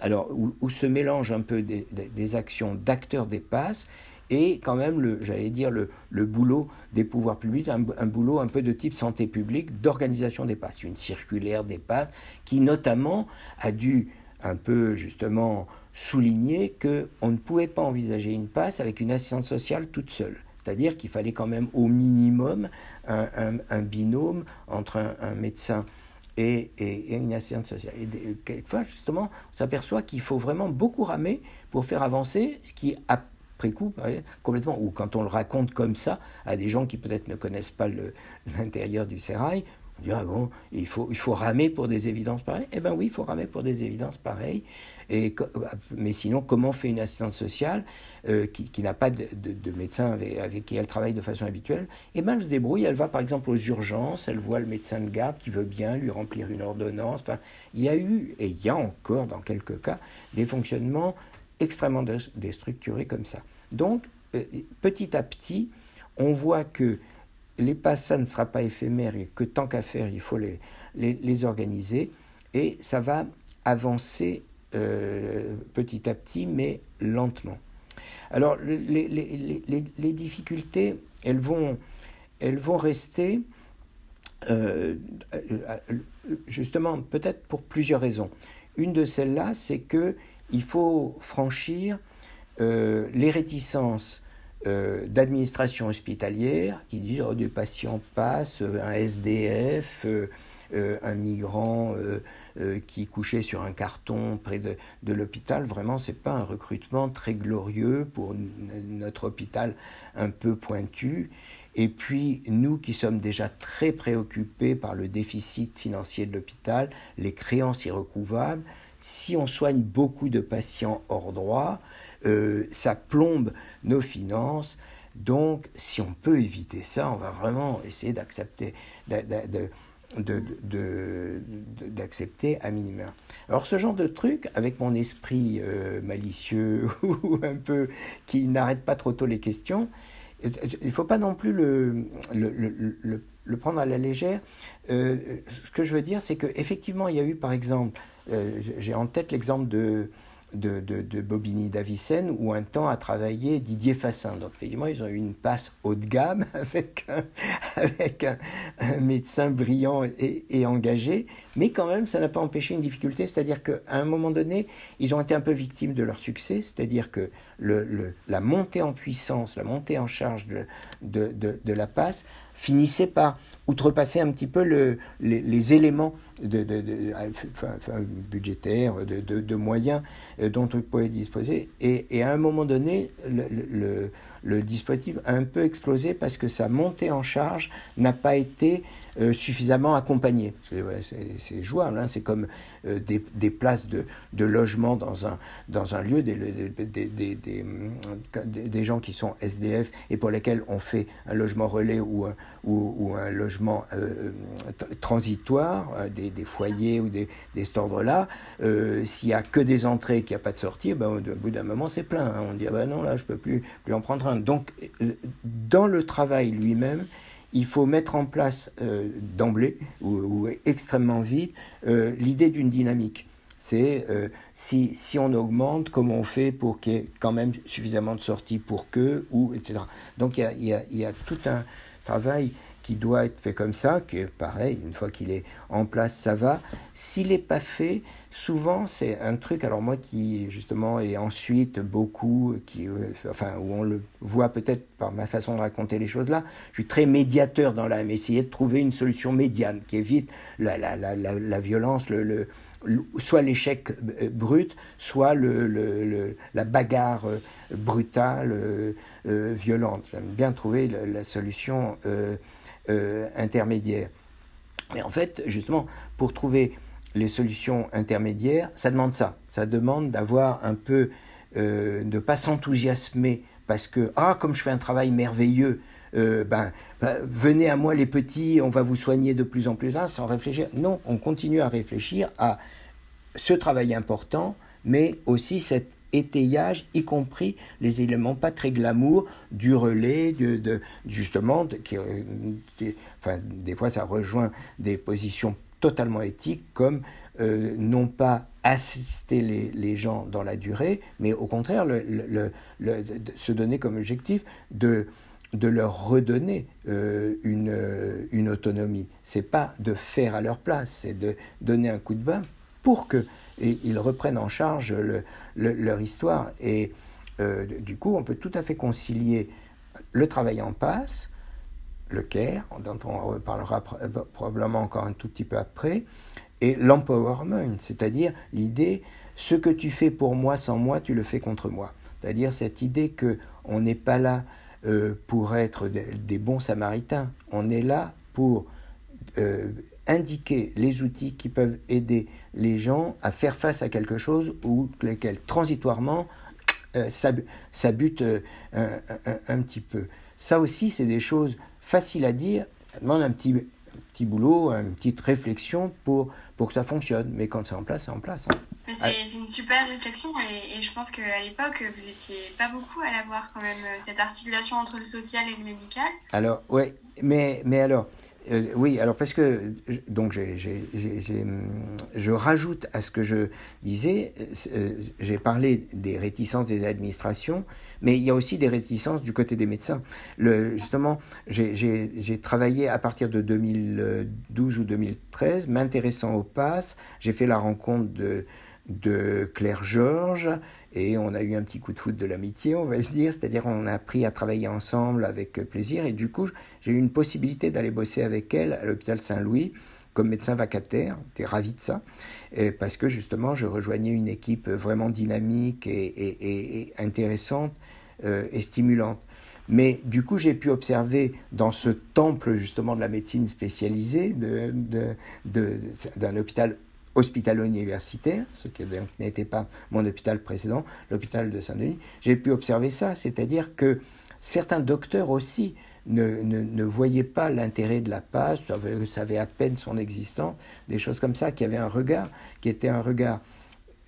alors, où, se mélangent un peu des, actions d'acteurs des passes et quand même, j'allais dire, le, le, boulot des pouvoirs publics, un, boulot un peu de type santé publique, d'organisation des passes, une circulaire des passes qui notamment a dû un peu justement souligner qu'on ne pouvait pas envisager une passe avec une assistante sociale toute seule. C'est-à-dire qu'il fallait quand même au minimum un, binôme entre un médecin et, une assistante sociale. Et quelquefois, justement, on s'aperçoit qu'il faut vraiment beaucoup ramer pour faire avancer ce qui, après coup, complètement, ou quand on le raconte comme ça à des gens qui peut-être ne connaissent pas l'intérieur du sérail, on dit, ah bon, il faut, il faut ramer pour des évidences pareilles? Eh bien oui, il faut ramer pour des évidences pareilles. Mais sinon, comment fait une assistante sociale euh, qui, n'a pas de, médecin avec, qui elle travaille de façon habituelle? Eh bien, elle se débrouille. Elle va par exemple aux urgences, elle voit le médecin de garde qui veut bien lui remplir une ordonnance. Enfin, il y a eu, et il y a encore dans quelques cas, des fonctionnements extrêmement déstructurés comme ça. Donc, euh, petit à petit, on voit que les ça ne sera pas éphémère et que tant qu'à faire, il faut les, organiser. Et ça va avancer euh, petit à petit, mais lentement. Alors, les, difficultés, elles vont, rester, euh, justement, peut-être pour plusieurs raisons. Une de celles-là, c'est que il faut franchir euh, les réticences d'administration hospitalière qui disent oh, des patients passent, un SDF, un migrant qui couchait sur un carton près de, de l'hôpital. Vraiment, c'est pas un recrutement très glorieux pour notre hôpital un peu pointu. Et puis, nous qui sommes déjà très préoccupés par le déficit financier de l'hôpital, les créances irrecouvables, si on soigne beaucoup de patients hors droit, euh, ça plombe nos finances. Donc, si on peut éviter ça, on va vraiment essayer d'accepter, d'accepter à minima. Alors, ce genre de truc, avec mon esprit euh, malicieux <laughs> ou un peu qui n'arrête pas trop tôt les questions, il ne faut pas non plus le, le, prendre à la légère. Euh, ce que je veux dire, c'est qu'effectivement, il y a eu, par exemple, j'ai en tête l'exemple de de, de, Bobigny d'Avicenne, où un temps a travaillé Didier Fassin. Donc, effectivement, ils ont eu une passe haut de gamme <laughs> avec un, avec un, médecin brillant et, engagé, mais quand même, ça n'a pas empêché une difficulté, c'est-à-dire qu'à un moment donné, ils ont été un peu victimes de leur succès, c'est-à-dire que le, la montée en puissance, la montée en charge de, de, de la passe finissait par outrepasser un petit peu le, les, éléments budgétaires, de, moyens euh, dont on pouvait disposer. Et, à un moment donné, le, dispositif a un peu explosé parce que sa montée en charge n'a pas été euh, suffisamment accompagnés. C'est jouable, hein. c'est comme euh, des, des, places de, de, logement dans un, dans un lieu, des, des, des, gens qui sont SDF et pour lesquels on fait un logement relais ou un, ou, un logement euh, transitoire, des, foyers ou des, des cet ordre-là. S'il n'y a que des entrées et qu'il n'y a pas de sortie, ben, au bout d'un moment c'est plein. Hein. On dit ah ben non, là je ne peux plus, plus en prendre un. Donc dans le travail lui-même, il faut mettre en place euh, d'emblée ou, extrêmement vite euh, l'idée d'une dynamique. C'est euh, si, si, on augmente, comment on fait pour qu'il y ait quand même suffisamment de sorties pour que, ou etc. Donc il y a, y, a, y a, tout un travail qui doit être fait comme ça, qui est pareil, une fois qu'il est en place, ça va. S'il n'est pas fait, souvent c'est un truc, alors moi qui justement et ensuite beaucoup, qui, euh, enfin, où on le voit peut-être par ma façon de raconter les choses là, je suis très médiateur dans l'âme, essayer de trouver une solution médiane qui évite la, la, la, la, violence, le, le, soit l'échec euh, brut, soit le, le, la bagarre euh, brutale, violente. J'aime bien trouver la, solution intermédiaire. Mais en fait, justement, pour trouver les solutions intermédiaires, ça demande ça. Ça demande d'avoir un peu, euh, de pas s'enthousiasmer parce que, ah, comme je fais un travail merveilleux, euh, ben, ben, venez à moi les petits, on va vous soigner de plus en plus là, sans réfléchir. Non, on continue à réfléchir à ce travail important, mais aussi cette étayage, y compris les éléments pas très glamour du relais, de, justement, qui, enfin, des fois ça rejoint des positions totalement éthiques comme euh, non pas assister les, gens dans la durée, mais au contraire le, se donner comme objectif de, leur redonner euh, une, une autonomie. C'est pas de faire à leur place, c'est de donner un coup de bain pour que ils reprennent en charge leur histoire. Et euh, du coup, on peut tout à fait concilier le travail en passe, le care, dont on reparlera probablement encore un tout petit peu après, et l'empowerment, c'est-à-dire l'idée ce que tu fais pour moi sans moi, tu le fais contre moi. C'est-à-dire cette idée que on n'est pas là euh, pour être des, bons samaritains, on est là pour euh, indiquer les outils qui peuvent aider les gens à faire face à quelque chose ou lesquels transitoirement euh, s'abutent un, petit peu. Ça aussi, c'est des choses faciles à dire, ça demande un petit, petit boulot, une petite réflexion pour, pour que ça fonctionne. Mais quand c'est en place, c'est en place. Hein. C'est une super réflexion et, je pense qu'à l'époque, vous étiez pas beaucoup à l'avoir quand même, cette articulation entre le social et le médical. Alors, ouais, mais, mais alors, euh, oui, alors parce que donc je rajoute à ce que je disais, euh, j'ai parlé des réticences des administrations, mais il y a aussi des réticences du côté des médecins. Le, justement, j'ai travaillé à partir de 2012 ou 2013, m'intéressant au pass, j'ai fait la rencontre de, de Claire Georges et on a eu un petit coup de foot de l'amitié, on va dire, c'est-à-dire on a appris à travailler ensemble avec plaisir. Et du coup j'ai eu une possibilité d'aller bosser avec elle à l'hôpital Saint-Louis comme médecin vacataire, j'étais ravi de ça, parce que justement je rejoignais une équipe vraiment dynamique et, intéressante euh, et stimulante. Mais du coup, j'ai pu observer dans ce temple justement de la médecine spécialisée d'un de, de, hôpital hospitalo-universitaire, ce qui n'était pas mon hôpital précédent, l'hôpital de Saint-Denis, j'ai pu observer ça, c'est-à-dire que certains docteurs aussi ne, ne, voyaient pas l'intérêt de la passe, savaient, à peine son existence, des choses comme ça, qui avaient un regard, qui était un regard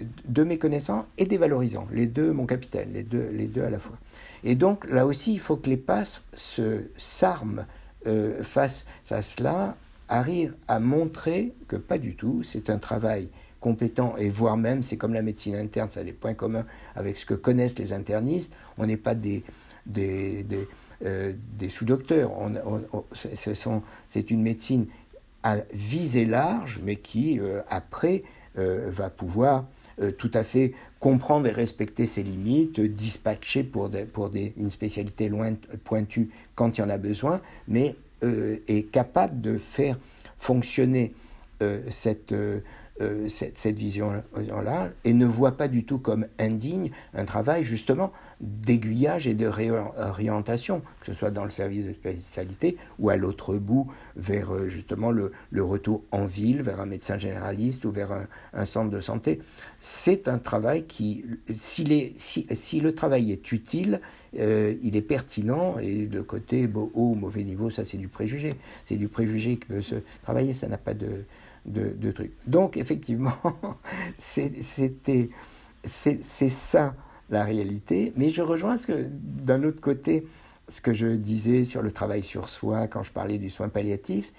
de méconnaissant et dévalorisant, les deux, mon capitaine, les deux, les deux à la fois. Et donc là aussi, il faut que les passes se s'arment euh, face à cela arrive à montrer que pas du tout, c'est un travail compétent et voire même, c'est comme la médecine interne, ça a des points communs avec ce que connaissent les internistes, on n'est pas des, des, des, euh, sous-docteurs, c'est une médecine à visée large, mais qui, euh, après, euh, va pouvoir tout à fait comprendre et respecter ses limites, dispatcher pour, des, pour des, une spécialité loin, pointue quand il y en a besoin, mais est capable de faire fonctionner euh, cette, euh, cette, cette vision-là et ne voit pas du tout comme indigne un travail justement d'aiguillage et de réorientation, que ce soit dans le service de spécialité ou à l'autre bout vers justement le, le, retour en ville, vers un médecin généraliste ou vers un, centre de santé. C'est un travail qui, si, si, si le travail est utile, euh, il est pertinent et le côté haut ou mauvais niveau, ça c'est du préjugé. C'est du préjugé peut se travailler, ça n'a pas de, de, truc. Donc effectivement, <laughs> c'était c'est ça la réalité. Mais je rejoins ce que d'un autre côté ce que je disais sur le travail sur soi quand je parlais du soin palliatif.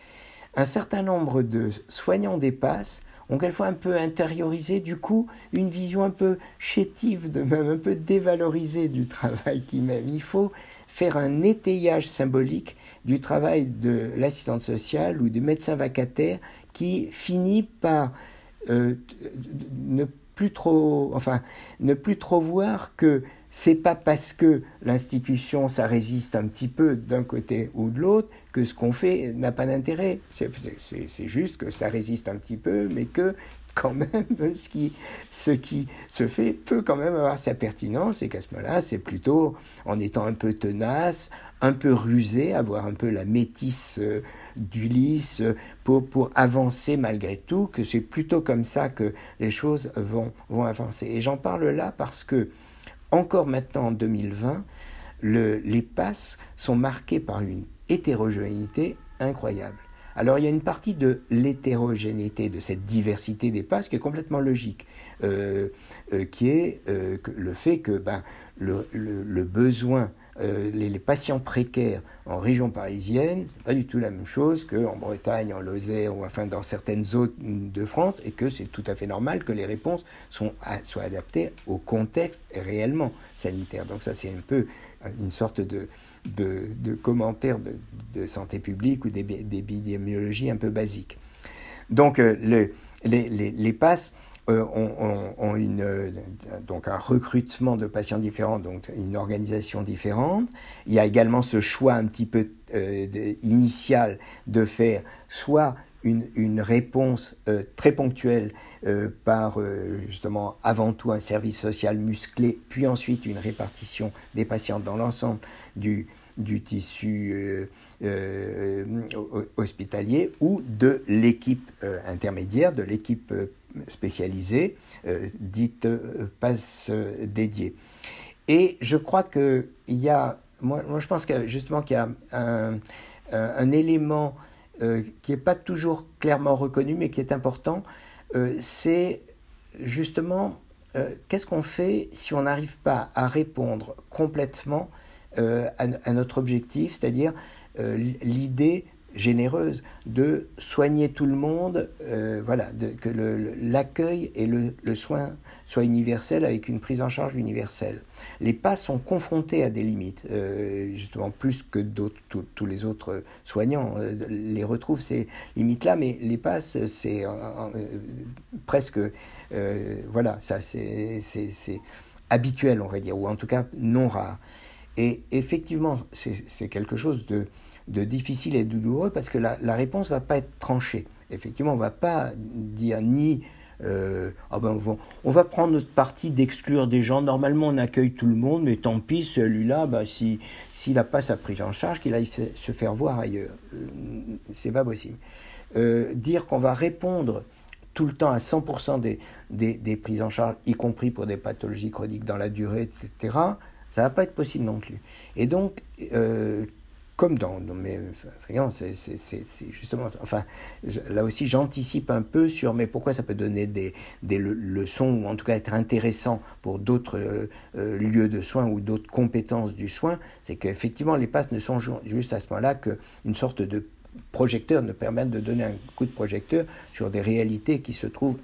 Un certain nombre de soignants dépassent ont quelquefois un peu intériorisé du coup une vision un peu chétive, de même un peu dévalorisée du travail qui même. Il faut faire un étayage symbolique du travail de l'assistante sociale ou du médecin vacataire qui finit par euh, ne plus trop, enfin, ne plus trop voir que c'est pas parce que l'institution ça résiste un petit peu d'un côté ou de l'autre que ce qu'on fait n'a pas d'intérêt. C'est juste que ça résiste un petit peu, mais que quand même <laughs> ce qui, se fait peut quand même avoir sa pertinence et qu'à ce moment-là, c'est plutôt en étant un peu tenace, un peu rusé, avoir un peu la métisse euh, d'Ulysse pour, pour avancer malgré tout, que c'est plutôt comme ça que les choses vont, vont avancer. Et j'en parle là parce que, encore maintenant en 2020, le, les passes sont marquées par une hétérogénéité incroyable. Alors il y a une partie de l'hétérogénéité, de cette diversité des passes qui est complètement logique, euh, euh, qui est euh, le fait que ben, le, besoin, les, patients précaires en région parisienne, pas du tout la même chose qu'en Bretagne, en Lozère ou enfin dans certaines zones de France, et que c'est tout à fait normal que les réponses soient adaptées au contexte réellement sanitaire. Donc ça c'est un peu une sorte de, de, de commentaire de, santé publique ou d'épidémiologie un peu basique. Donc euh, le, les, les, les, passes euh, ont, une, euh, donc un recrutement de patients différents, donc une organisation différente. Il y a également ce choix un petit peu initial de faire soit une, une réponse très ponctuelle par justement avant tout un service social musclé, puis ensuite une répartition des patients dans l'ensemble du, du tissu euh, hospitalier ou de l'équipe intermédiaire, de l'équipe spécialisée, dite passe dédiée. Et je crois qu'il y a, moi, moi, je pense que justement qu'il y a un, un élément qui n'est pas toujours clairement reconnu, mais qui est important, euh, c'est justement euh, qu'est-ce qu'on fait si on n'arrive pas à répondre complètement euh, à, notre objectif, c'est-à-dire l'idée généreuse de soigner tout le monde, voilà, que l'accueil et le, soin soient universels avec une prise en charge universelle. Les PAS sont confrontés à des limites, justement plus que tous les autres soignants les retrouvent ces limites-là, mais les PAS, c'est presque, euh, voilà, ça c'est habituel, on va dire, ou en tout cas non rare. Et effectivement, c'est quelque chose de, difficile et de douloureux parce que la, réponse ne va pas être tranchée. Effectivement, on ne va pas dire ni euh, ah ben on, va, prendre notre parti d'exclure des gens. Normalement, on accueille tout le monde, mais tant pis, celui-là, ben, s'il si, n'a pas sa prise en charge, qu'il aille se faire voir ailleurs. Euh, c'est pas possible. dire qu'on va répondre tout le temps à 100% des, des, des, prises en charge, y compris pour des pathologies chroniques dans la durée, etc., ça va pas être possible non plus. Et donc, euh, comme dans, mais c'est justement, enfin, là aussi j'anticipe un peu sur, mais pourquoi ça peut donner des, des leçons, ou en tout cas être intéressant pour d'autres euh, euh, lieux de soins ou d'autres compétences du soin, c'est qu'effectivement les passes ne sont juste à ce moment-là qu'une sorte de projecteurs ne permettent de donner un coup de projecteur sur des réalités qui se trouvent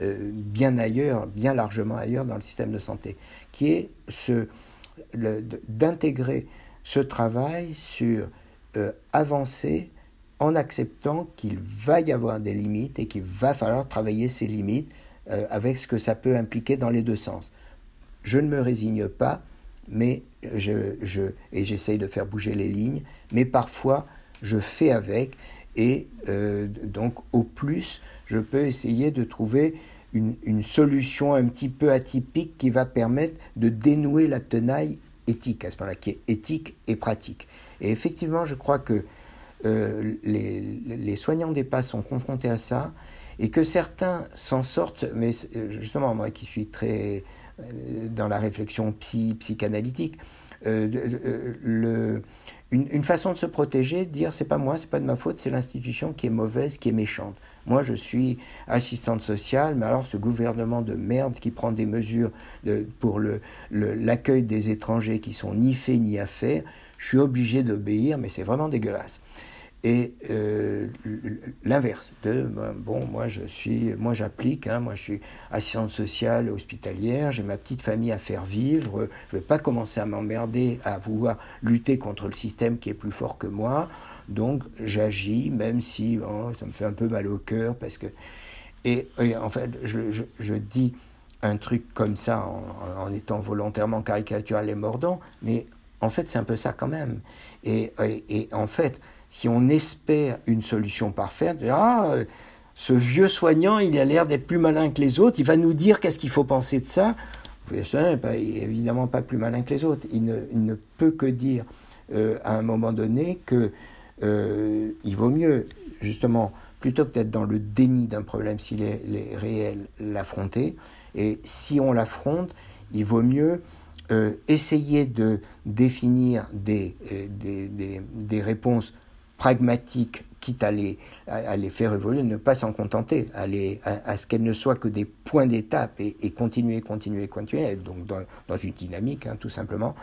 bien ailleurs, bien largement ailleurs dans le système de santé, qui est d'intégrer ce travail sur euh, avancer en acceptant qu'il va y avoir des limites et qu'il va falloir travailler ces limites avec ce que ça peut impliquer dans les deux sens. Je ne me résigne pas, mais je, et j'essaye de faire bouger les lignes, mais parfois je fais avec, et euh, donc au plus, je peux essayer de trouver une, solution un petit peu atypique qui va permettre de dénouer la tenaille éthique, à ce moment-là, qui est éthique et pratique. Et effectivement, je crois que euh, les, les, soignants des pas sont confrontés à ça, et que certains s'en sortent, mais justement, moi qui suis très euh, dans la réflexion psy, psychanalytique, le une, façon de se protéger, de dire c'est pas moi, c'est pas de ma faute, c'est l'institution qui est mauvaise, qui est méchante. Moi, je suis assistante sociale, mais alors ce gouvernement de merde qui prend des mesures pour l'accueil le, des étrangers qui sont ni faits ni à faire, je suis obligé d'obéir, mais c'est vraiment dégueulasse et euh, l'inverse de ben, bon moi je suis moi j'applique hein, moi je suis assistante sociale hospitalière j'ai ma petite famille à faire vivre je vais pas commencer à m'emmerder à vouloir lutter contre le système qui est plus fort que moi. Donc j'agis même si ça me fait un peu mal au cœur parce que et, en fait je, je, dis un truc comme ça en, étant volontairement caricatural et mordant mais en fait c'est un peu ça quand même. Et, et en fait si on espère une solution parfaite, ah, ce vieux soignant, il a l'air d'être plus malin que les autres, il va nous dire qu'est-ce qu'il faut penser de ça. Savez, pas, évidemment pas plus malin que les autres. Il ne, peut que dire euh, à un moment donné que euh, il vaut mieux, justement, plutôt que d'être dans le déni d'un problème s'il est, réel, l'affronter. Et si on l'affronte, il vaut mieux euh, essayer de définir des, des, des réponses pragmatique, quitte à les, à, les faire évoluer, ne pas s'en contenter, à, à, ce qu'elles ne soient que des points d'étape et, continuer, continuer, continuer, donc dans, dans une dynamique, hein, tout simplement,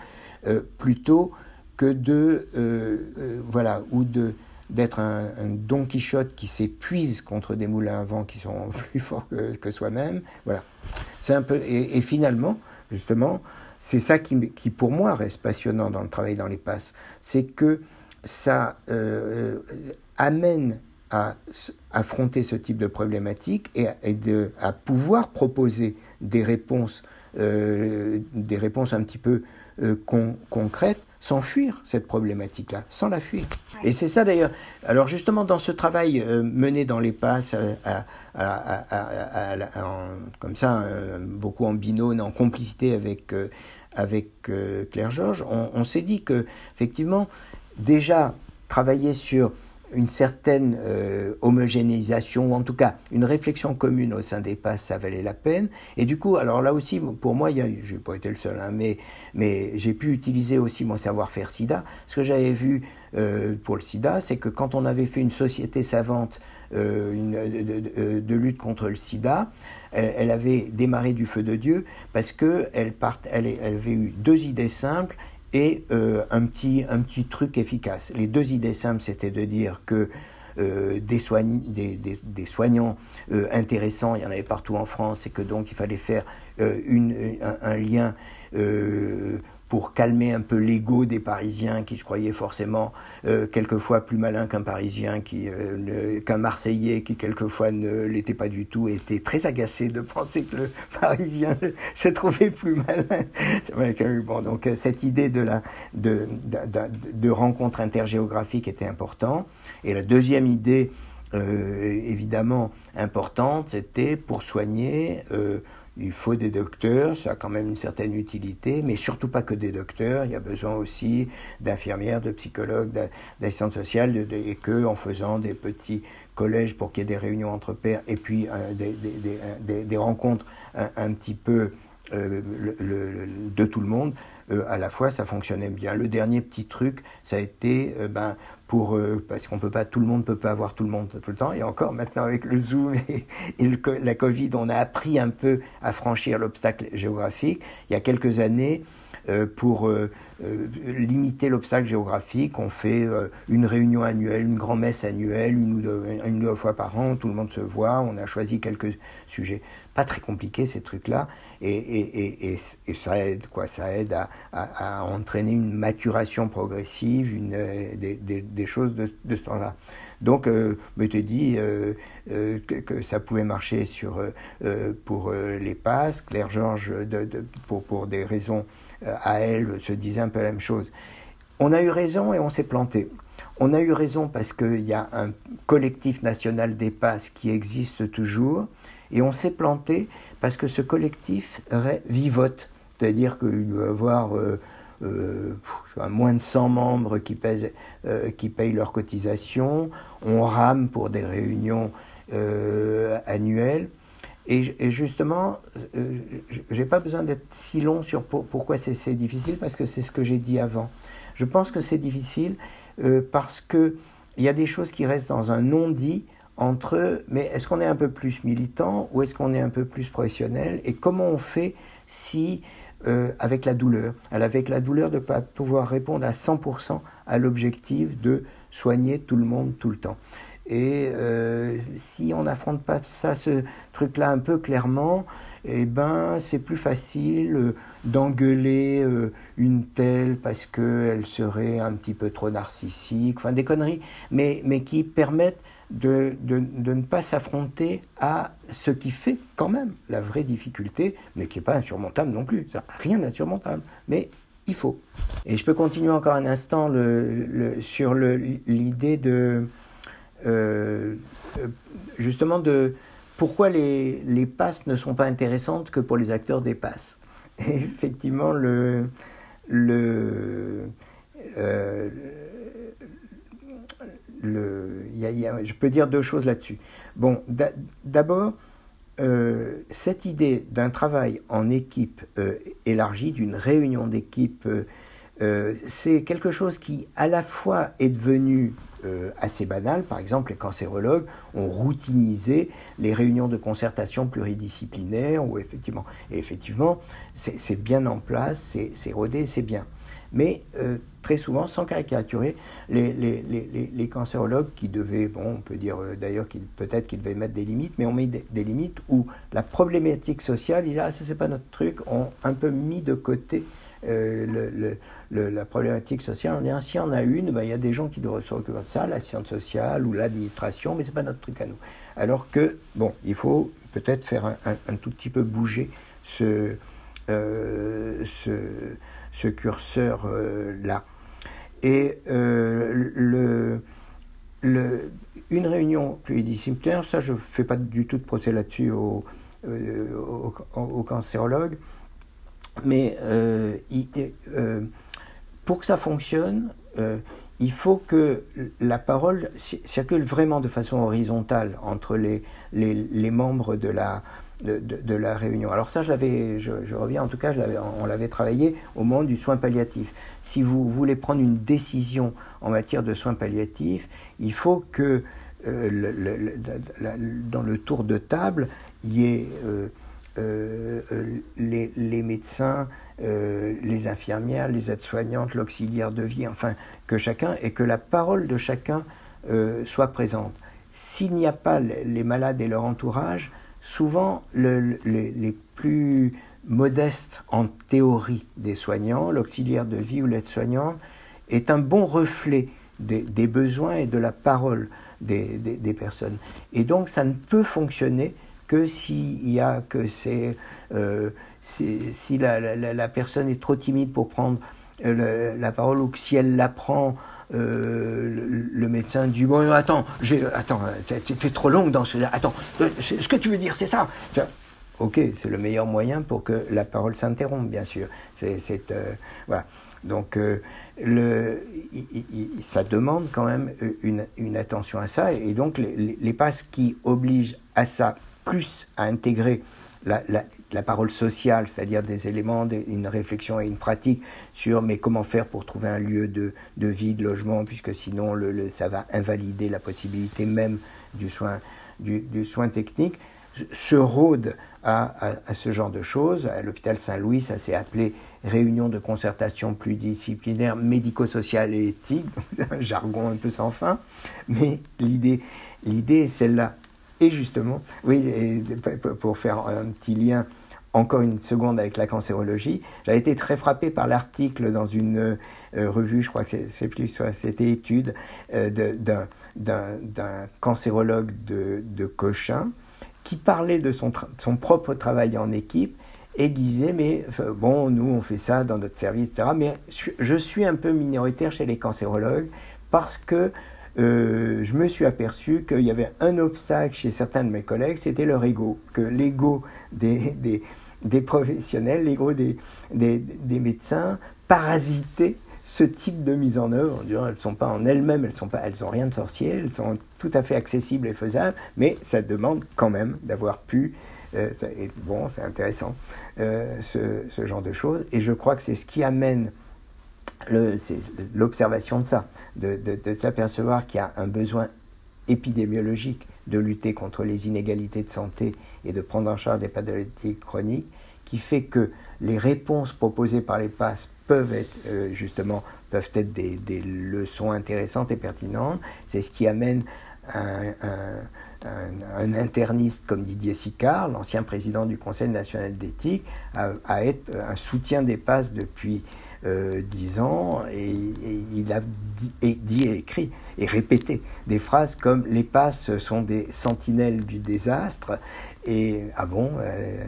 euh, plutôt que de, euh, euh, voilà, ou de d'être un, Don Quichotte qui s'épuise contre des moulins à vent qui sont <laughs> plus forts que, que soi-même. Voilà. C'est un peu, et, et finalement, justement, c'est ça qui, qui, pour moi, reste passionnant dans le travail dans les passes. C'est que ça euh, amène à affronter ce type de problématique et, de, à pouvoir proposer des réponses, euh, des réponses un petit peu euh, concrètes sans fuir cette problématique-là, sans la fuir. Et c'est ça d'ailleurs. Alors justement, dans ce travail mené dans les passes, comme ça, beaucoup en binôme, en complicité avec, avec Claire Georges, on, on s'est dit que effectivement, déjà travailler sur une certaine euh, homogénéisation, ou en tout cas une réflexion commune au sein des passes, ça valait la peine. Et du coup, alors là aussi, pour moi, je n'ai pas été le seul, hein, mais, mais j'ai pu utiliser aussi mon savoir-faire SIDA. Ce que j'avais vu euh, pour le SIDA, c'est que quand on avait fait une société savante euh, de, lutte contre le SIDA, elle, avait démarré du feu de Dieu parce que elle, part, elle, elle avait eu deux idées simples et euh, un, petit, un petit truc efficace. Les deux idées simples, c'était de dire que euh, des, des, des, soignants euh, intéressants, il y en avait partout en France, et que donc il fallait faire une, un, un, lien pour calmer un peu l'ego des Parisiens qui se croyaient forcément euh, quelquefois plus malins qu'un Parisien, qui, euh, qu'un Marseillais qui quelquefois ne l'était pas du tout, était très agacé de <laughs> penser que le Parisien <laughs> se trouvait plus malin. <laughs> bon, donc euh, cette idée de, la, de, de, de rencontre intergéographique était importante. Et la deuxième idée, évidemment importante, c'était pour soigner il faut des docteurs, ça a quand même une certaine utilité, mais surtout pas que des docteurs. Il y a besoin aussi d'infirmières, de psychologues, d'assistantes sociales, et que en faisant des petits collèges pour qu'il y ait des réunions entre pairs et puis euh, des, des, rencontres un, petit peu euh, de tout le monde, euh, à la fois ça fonctionnait bien. Le dernier petit truc, ça a été ben, pour parce qu'on peut pas tout le monde peut pas avoir tout le monde tout le temps et encore maintenant avec le zoom <laughs> et, la Covid on a appris un peu à franchir l'obstacle géographique il y a quelques années euh, pour euh, euh, limiter l'obstacle géographique, on fait une réunion annuelle, une grand-messe annuelle, une ou deux fois par an, tout le monde se voit, on a choisi quelques sujets. Pas très compliqués ces trucs-là, et, et, et, et, ça aide, quoi, ça aide à, à, entraîner une maturation progressive, une, des, des, des choses de, de ce temps-là. Donc, euh, je m'étais dit euh, euh, que, que, ça pouvait marcher sur, pour les passes. Claire Georges, de, de, pour, pour des raisons à elle, se disait un peu la même chose. On a eu raison et on s'est planté. On a eu raison parce qu'il y a un collectif national des passes qui existe toujours, et on s'est planté parce que ce collectif vivote, c'est-à-dire qu'il doit avoir euh, moins de 100 membres qui, pèsent, euh, payent leurs cotisations, on rame pour des réunions euh, annuelles. Et, et, justement, euh, j'ai pas besoin d'être si long sur pour, pourquoi c'est difficile, parce que c'est ce que j'ai dit avant. Je pense que c'est difficile euh, parce que il y a des choses qui restent dans un non-dit entre mais est-ce qu'on est un peu plus militant ou est-ce qu'on est un peu plus professionnel et comment on fait si euh, avec la douleur? Avec la douleur de ne pas pouvoir répondre à 100% à l'objectif de soigner tout le monde tout le temps. Et euh, si on n'affronte pas ça, ce truc-là un peu clairement, eh ben c'est plus facile euh, d'engueuler une telle parce qu'elle serait un petit peu trop narcissique, enfin des conneries, mais, mais qui permettent de, de, ne pas s'affronter à ce qui fait quand même la vraie difficulté, mais qui n'est pas insurmontable non plus. Rien d'insurmontable, mais il faut. Et je peux continuer encore un instant sur l'idée de euh, justement de pourquoi les, les, passes ne sont pas intéressantes que pour les acteurs des passes. Effectivement, le, le, euh, je peux dire deux choses là-dessus. Bon, d'abord, euh, cette idée d'un travail en équipe euh, élargie, d'une réunion d'équipe euh, c'est quelque chose qui à la fois est devenu assez banal. Par exemple, les cancérologues ont routinisé les réunions de concertation pluridisciplinaires, où effectivement, et effectivement, c'est bien en place, c'est rodé, c'est bien. Mais très souvent, sans caricaturer, les, les, les, les, cancérologues qui devaient, bon, on peut dire euh, d'ailleurs peut-être qu'ils devaient mettre des limites, mais on met des, limites où la problématique sociale, ils ah, ça c'est pas notre truc, ont un peu mis de côté euh, le, le, la problématique sociale en disant si on a une, ben, il y a des gens qui doivent se occuper de ça, la science sociale ou l'administration, mais c'est pas notre truc à nous. Alors que, bon, il faut peut-être faire un, tout petit peu bouger euh, ce, ce curseur-là. Et euh, le, le, une réunion pluridisciplinaire, ça je ne fais pas du tout de procès là-dessus aux euh, au, mais euh, pour que ça fonctionne, il faut que la parole circule vraiment de façon horizontale entre les, les, les membres de la, de, la réunion. Alors ça, je, je, reviens, en tout cas, on l'avait travaillé au moment du soin palliatif. Si vous voulez prendre une décision en matière de soins palliatifs, il faut que euh, dans le tour de table, il y ait euh, euh, les, médecins, les infirmières, les aides-soignantes, l'auxiliaire de vie, enfin, que chacun, et que la parole de chacun soit présente. S'il n'y a pas les malades et leur entourage, souvent les plus modestes en théorie des soignants, l'auxiliaire de vie ou l'aide-soignante, est un bon reflet des, besoins et de la parole des, personnes. Et donc ça ne peut fonctionner que s'il y a que c'est euh, si la, personne est trop timide pour prendre euh, la, parole ou que si elle la prend euh, le, médecin dit bon attends attends t'es trop longue dans ce attends euh, ce que tu veux dire c'est ça. Ok c'est le meilleur moyen pour que la parole s'interrompe bien sûr. C'est euh, voilà. Donc le, ça demande quand même une, une, attention à ça et donc les passes qui obligent à ça plus à intégrer la, parole sociale, c'est-à-dire des éléments, une réflexion et une pratique sur mais comment faire pour trouver un lieu de, vie, de logement, puisque sinon le, ça va invalider la possibilité même du soin, du, soin technique, se rôde à, ce genre de choses. À l'hôpital Saint-Louis, ça s'est appelé réunion de concertation pluridisciplinaire médico-sociale et éthique, un <laughs> jargon un peu sans fin, mais l'idée, l'idée est celle-là. Et justement, oui, pour faire un petit lien encore une seconde avec la cancérologie, j'avais été très frappé par l'article dans une euh, revue, je crois que c'est plus, c'était étude, euh, d'un cancérologue de, Cochin qui parlait de son, son propre travail en équipe et disait, mais bon, nous on fait ça dans notre service, etc. Mais je suis un peu minoritaire chez les cancérologues parce que euh, je me suis aperçu qu'il y avait un obstacle chez certains de mes collègues, c'était leur ego, que l'ego des, professionnels, l'ego des, médecins parasitait ce type de mise en œuvre. elles ne sont pas en elles-mêmes, elles n'ont rien de sorcier, elles sont tout à fait accessibles et faisables, mais ça demande quand même d'avoir pu euh, bon, c'est intéressant, euh, ce, genre de choses. Et je crois que c'est ce qui amène l'observation de ça, de, s'apercevoir qu'il y a un besoin épidémiologique de lutter contre les inégalités de santé et de prendre en charge des pathologies chroniques, qui fait que les réponses proposées par les PASS peuvent être euh, justement peuvent être des, leçons intéressantes et pertinentes. C'est ce qui amène un, interniste comme Didier Sicard, l'ancien président du Conseil national d'éthique, à, être un soutien des PASS depuis euh, ans, et, il a dit et, écrit et répété des phrases comme les passes sont des sentinelles du désastre. Et ah bon, euh,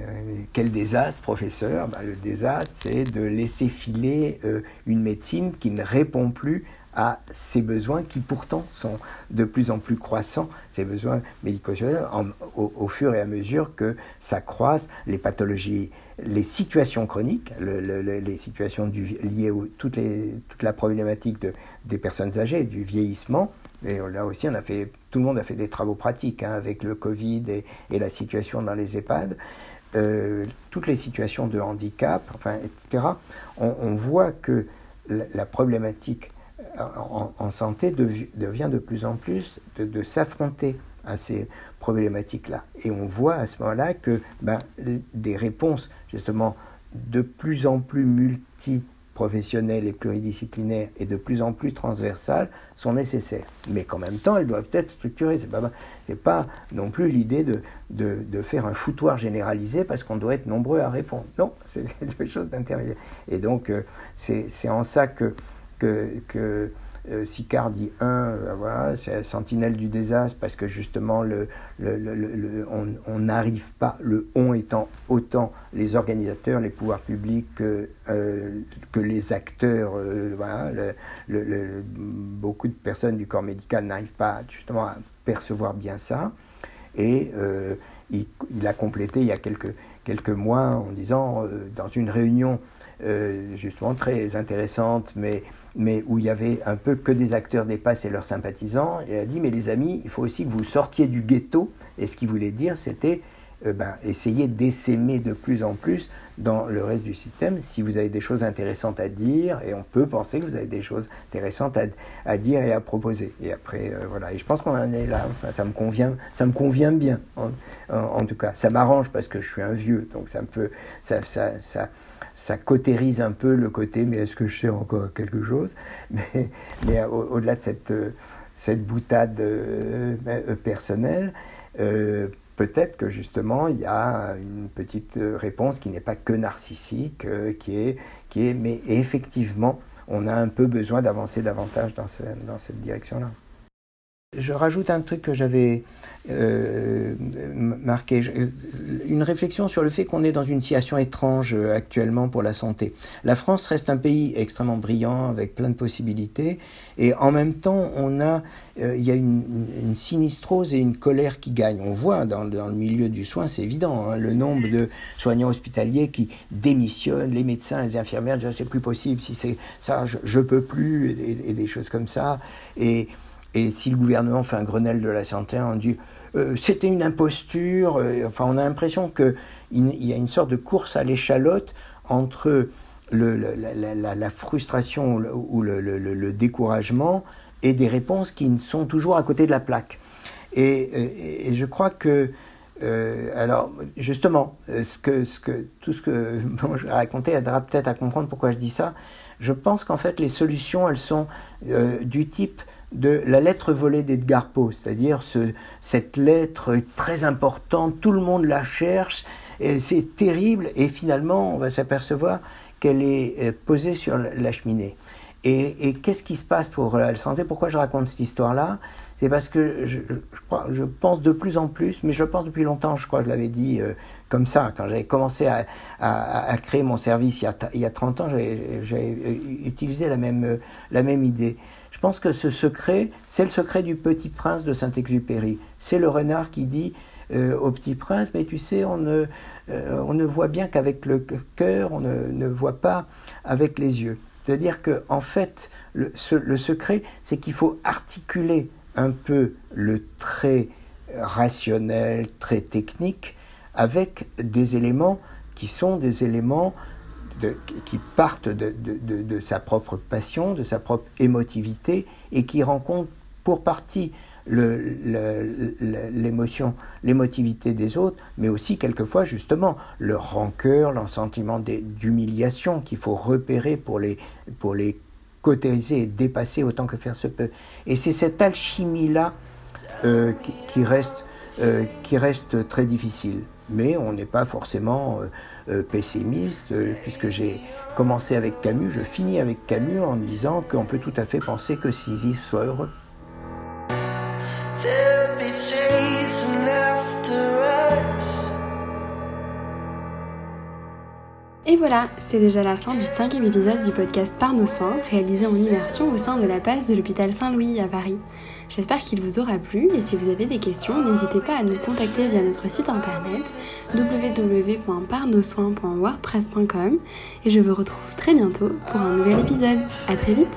quel désastre, professeur? Ben, Le désastre, c'est de laisser filer euh, une médecine qui ne répond plus à ses besoins qui pourtant sont de plus en plus croissants, ces besoins médico-sociaux, au, au, fur et à mesure que ça croise les pathologies les situations chroniques, les situations liées à toute, la problématique de, des personnes âgées, du vieillissement. Et là aussi, tout le monde a fait des travaux pratiques hein, avec le Covid et, la situation dans les EHPAD. Euh, toutes les situations de handicap, etc., on, voit que la, problématique en, santé devient de plus en plus de, s'affronter à ces problématiques-là. Et on voit à ce moment-là que ben, des réponses justement de plus en plus multi professionnelles et pluridisciplinaires et de plus en plus transversales sont nécessaires. Mais qu'en même temps, elles doivent être structurées. Ce n'est pas, non plus l'idée de, de, faire un foutoir généralisé parce qu'on doit être nombreux à répondre. Non, <laughs> c'est quelque chose d'intermédiaire. Et donc, euh, c'est en ça que, que, que Sicard dit 1, euh, voilà, sentinelle du désastre parce que justement le, on n'arrive pas, le on étant autant les organisateurs, les pouvoirs publics que, euh, les acteurs, voilà, beaucoup de personnes du corps médical n'arrivent pas justement à percevoir bien ça. Et il, il, a complété il y a quelques, quelques mois en disant, dans une réunion justement très intéressante, mais mais où il y avait un peu que des acteurs des passes et leurs sympathisants. Et elle a dit, mais les amis, il faut aussi que vous sortiez du ghetto. Et ce qu'il voulait dire, c'était euh, ben, essayer d'essaimer de plus en plus dans le reste du système si vous avez des choses intéressantes à dire, et on peut penser que vous avez des choses intéressantes à, dire et à proposer. Et après, euh, voilà. Et je pense qu'on en est là. Enfin, ça me convient, ça me convient bien, en, en, tout cas. Ça m'arrange parce que je suis un vieux, donc ça me peut, ça, ça, ça ça cautérise un peu le côté, mais est-ce que je sais encore quelque chose? <laughs> Mais, au-delà de cette, cette boutade euh, euh, personnelle, euh, peut-être que justement il y a une petite réponse qui n'est pas que narcissique, qui, est, qui est, mais effectivement, on a un peu besoin d'avancer davantage dans, dans cette direction-là. Je rajoute un truc que j'avais euh, marqué, une réflexion sur le fait qu'on est dans une situation étrange euh, actuellement pour la santé. La France reste un pays extrêmement brillant avec plein de possibilités et en même temps on a, euh, il y a une, sinistrose et une colère qui gagnent. On voit dans, le milieu du soin, c'est évident, hein, le nombre de soignants hospitaliers qui démissionnent, les médecins, les infirmières, c'est plus possible, si c'est ça, je, je peux plus et, et, des choses comme ça et et si le gouvernement fait un Grenelle de la santé, on dit euh, c'était une imposture. Euh, enfin, on a l'impression qu'il y a une sorte de course à l'échalote entre la, frustration ou le, découragement et des réponses qui sont toujours à côté de la plaque. Et, je crois que, euh, alors justement, ce que, tout ce que <laughs> je vais raconter aidera peut-être à comprendre pourquoi je dis ça. Je pense qu'en fait, les solutions, elles sont du type de la lettre volée d'Edgar Poe, c'est-à-dire ce, cette lettre très importante, tout le monde la cherche, c'est terrible, et finalement on va s'apercevoir qu'elle est euh, posée sur la cheminée. Et, qu'est-ce qui se passe pour la santé? Pourquoi je raconte cette histoire-là? C'est parce que je, je, pense de plus en plus, mais je pense depuis longtemps, je crois, je l'avais dit euh, comme ça, quand j'avais commencé à, à, créer mon service il y a, il y a 30 ans, j'avais utilisé la même, la même idée. Je pense que ce secret, c'est le secret du petit prince de Saint-Exupéry. C'est le renard qui dit euh, au petit prince, mais tu sais, on ne, euh, voit bien qu'avec le cœur, on ne, ne, voit pas avec les yeux. C'est-à-dire que, en fait, le, le secret, c'est qu'il faut articuler un peu le trait rationnel, très technique, avec des éléments qui sont des éléments qui partent de, sa propre passion, de sa propre émotivité, et qui rencontrent pour partie l'émotion, l'émotivité des autres, mais aussi quelquefois justement leur rancœur, leur sentiment d'humiliation qu'il faut repérer pour les, pour les et dépasser autant que faire se peut. Et c'est cette alchimie-là euh, qui, euh, qui reste très difficile. Mais on n'est pas forcément... Euh, euh, pessimiste, euh, puisque j'ai commencé avec Camus, je finis avec Camus en disant qu'on peut tout à fait penser que Sisyphe soit heureux. Et voilà, c'est déjà la fin du cinquième épisode du podcast Par nos soins, réalisé en immersion au sein de la passe de l'hôpital Saint-Louis à Paris. J'espère qu'il vous aura plu et si vous avez des questions, n'hésitez pas à nous contacter via notre site internet www.parnossoins.wordpress.com et je vous retrouve très bientôt pour un nouvel épisode. À très vite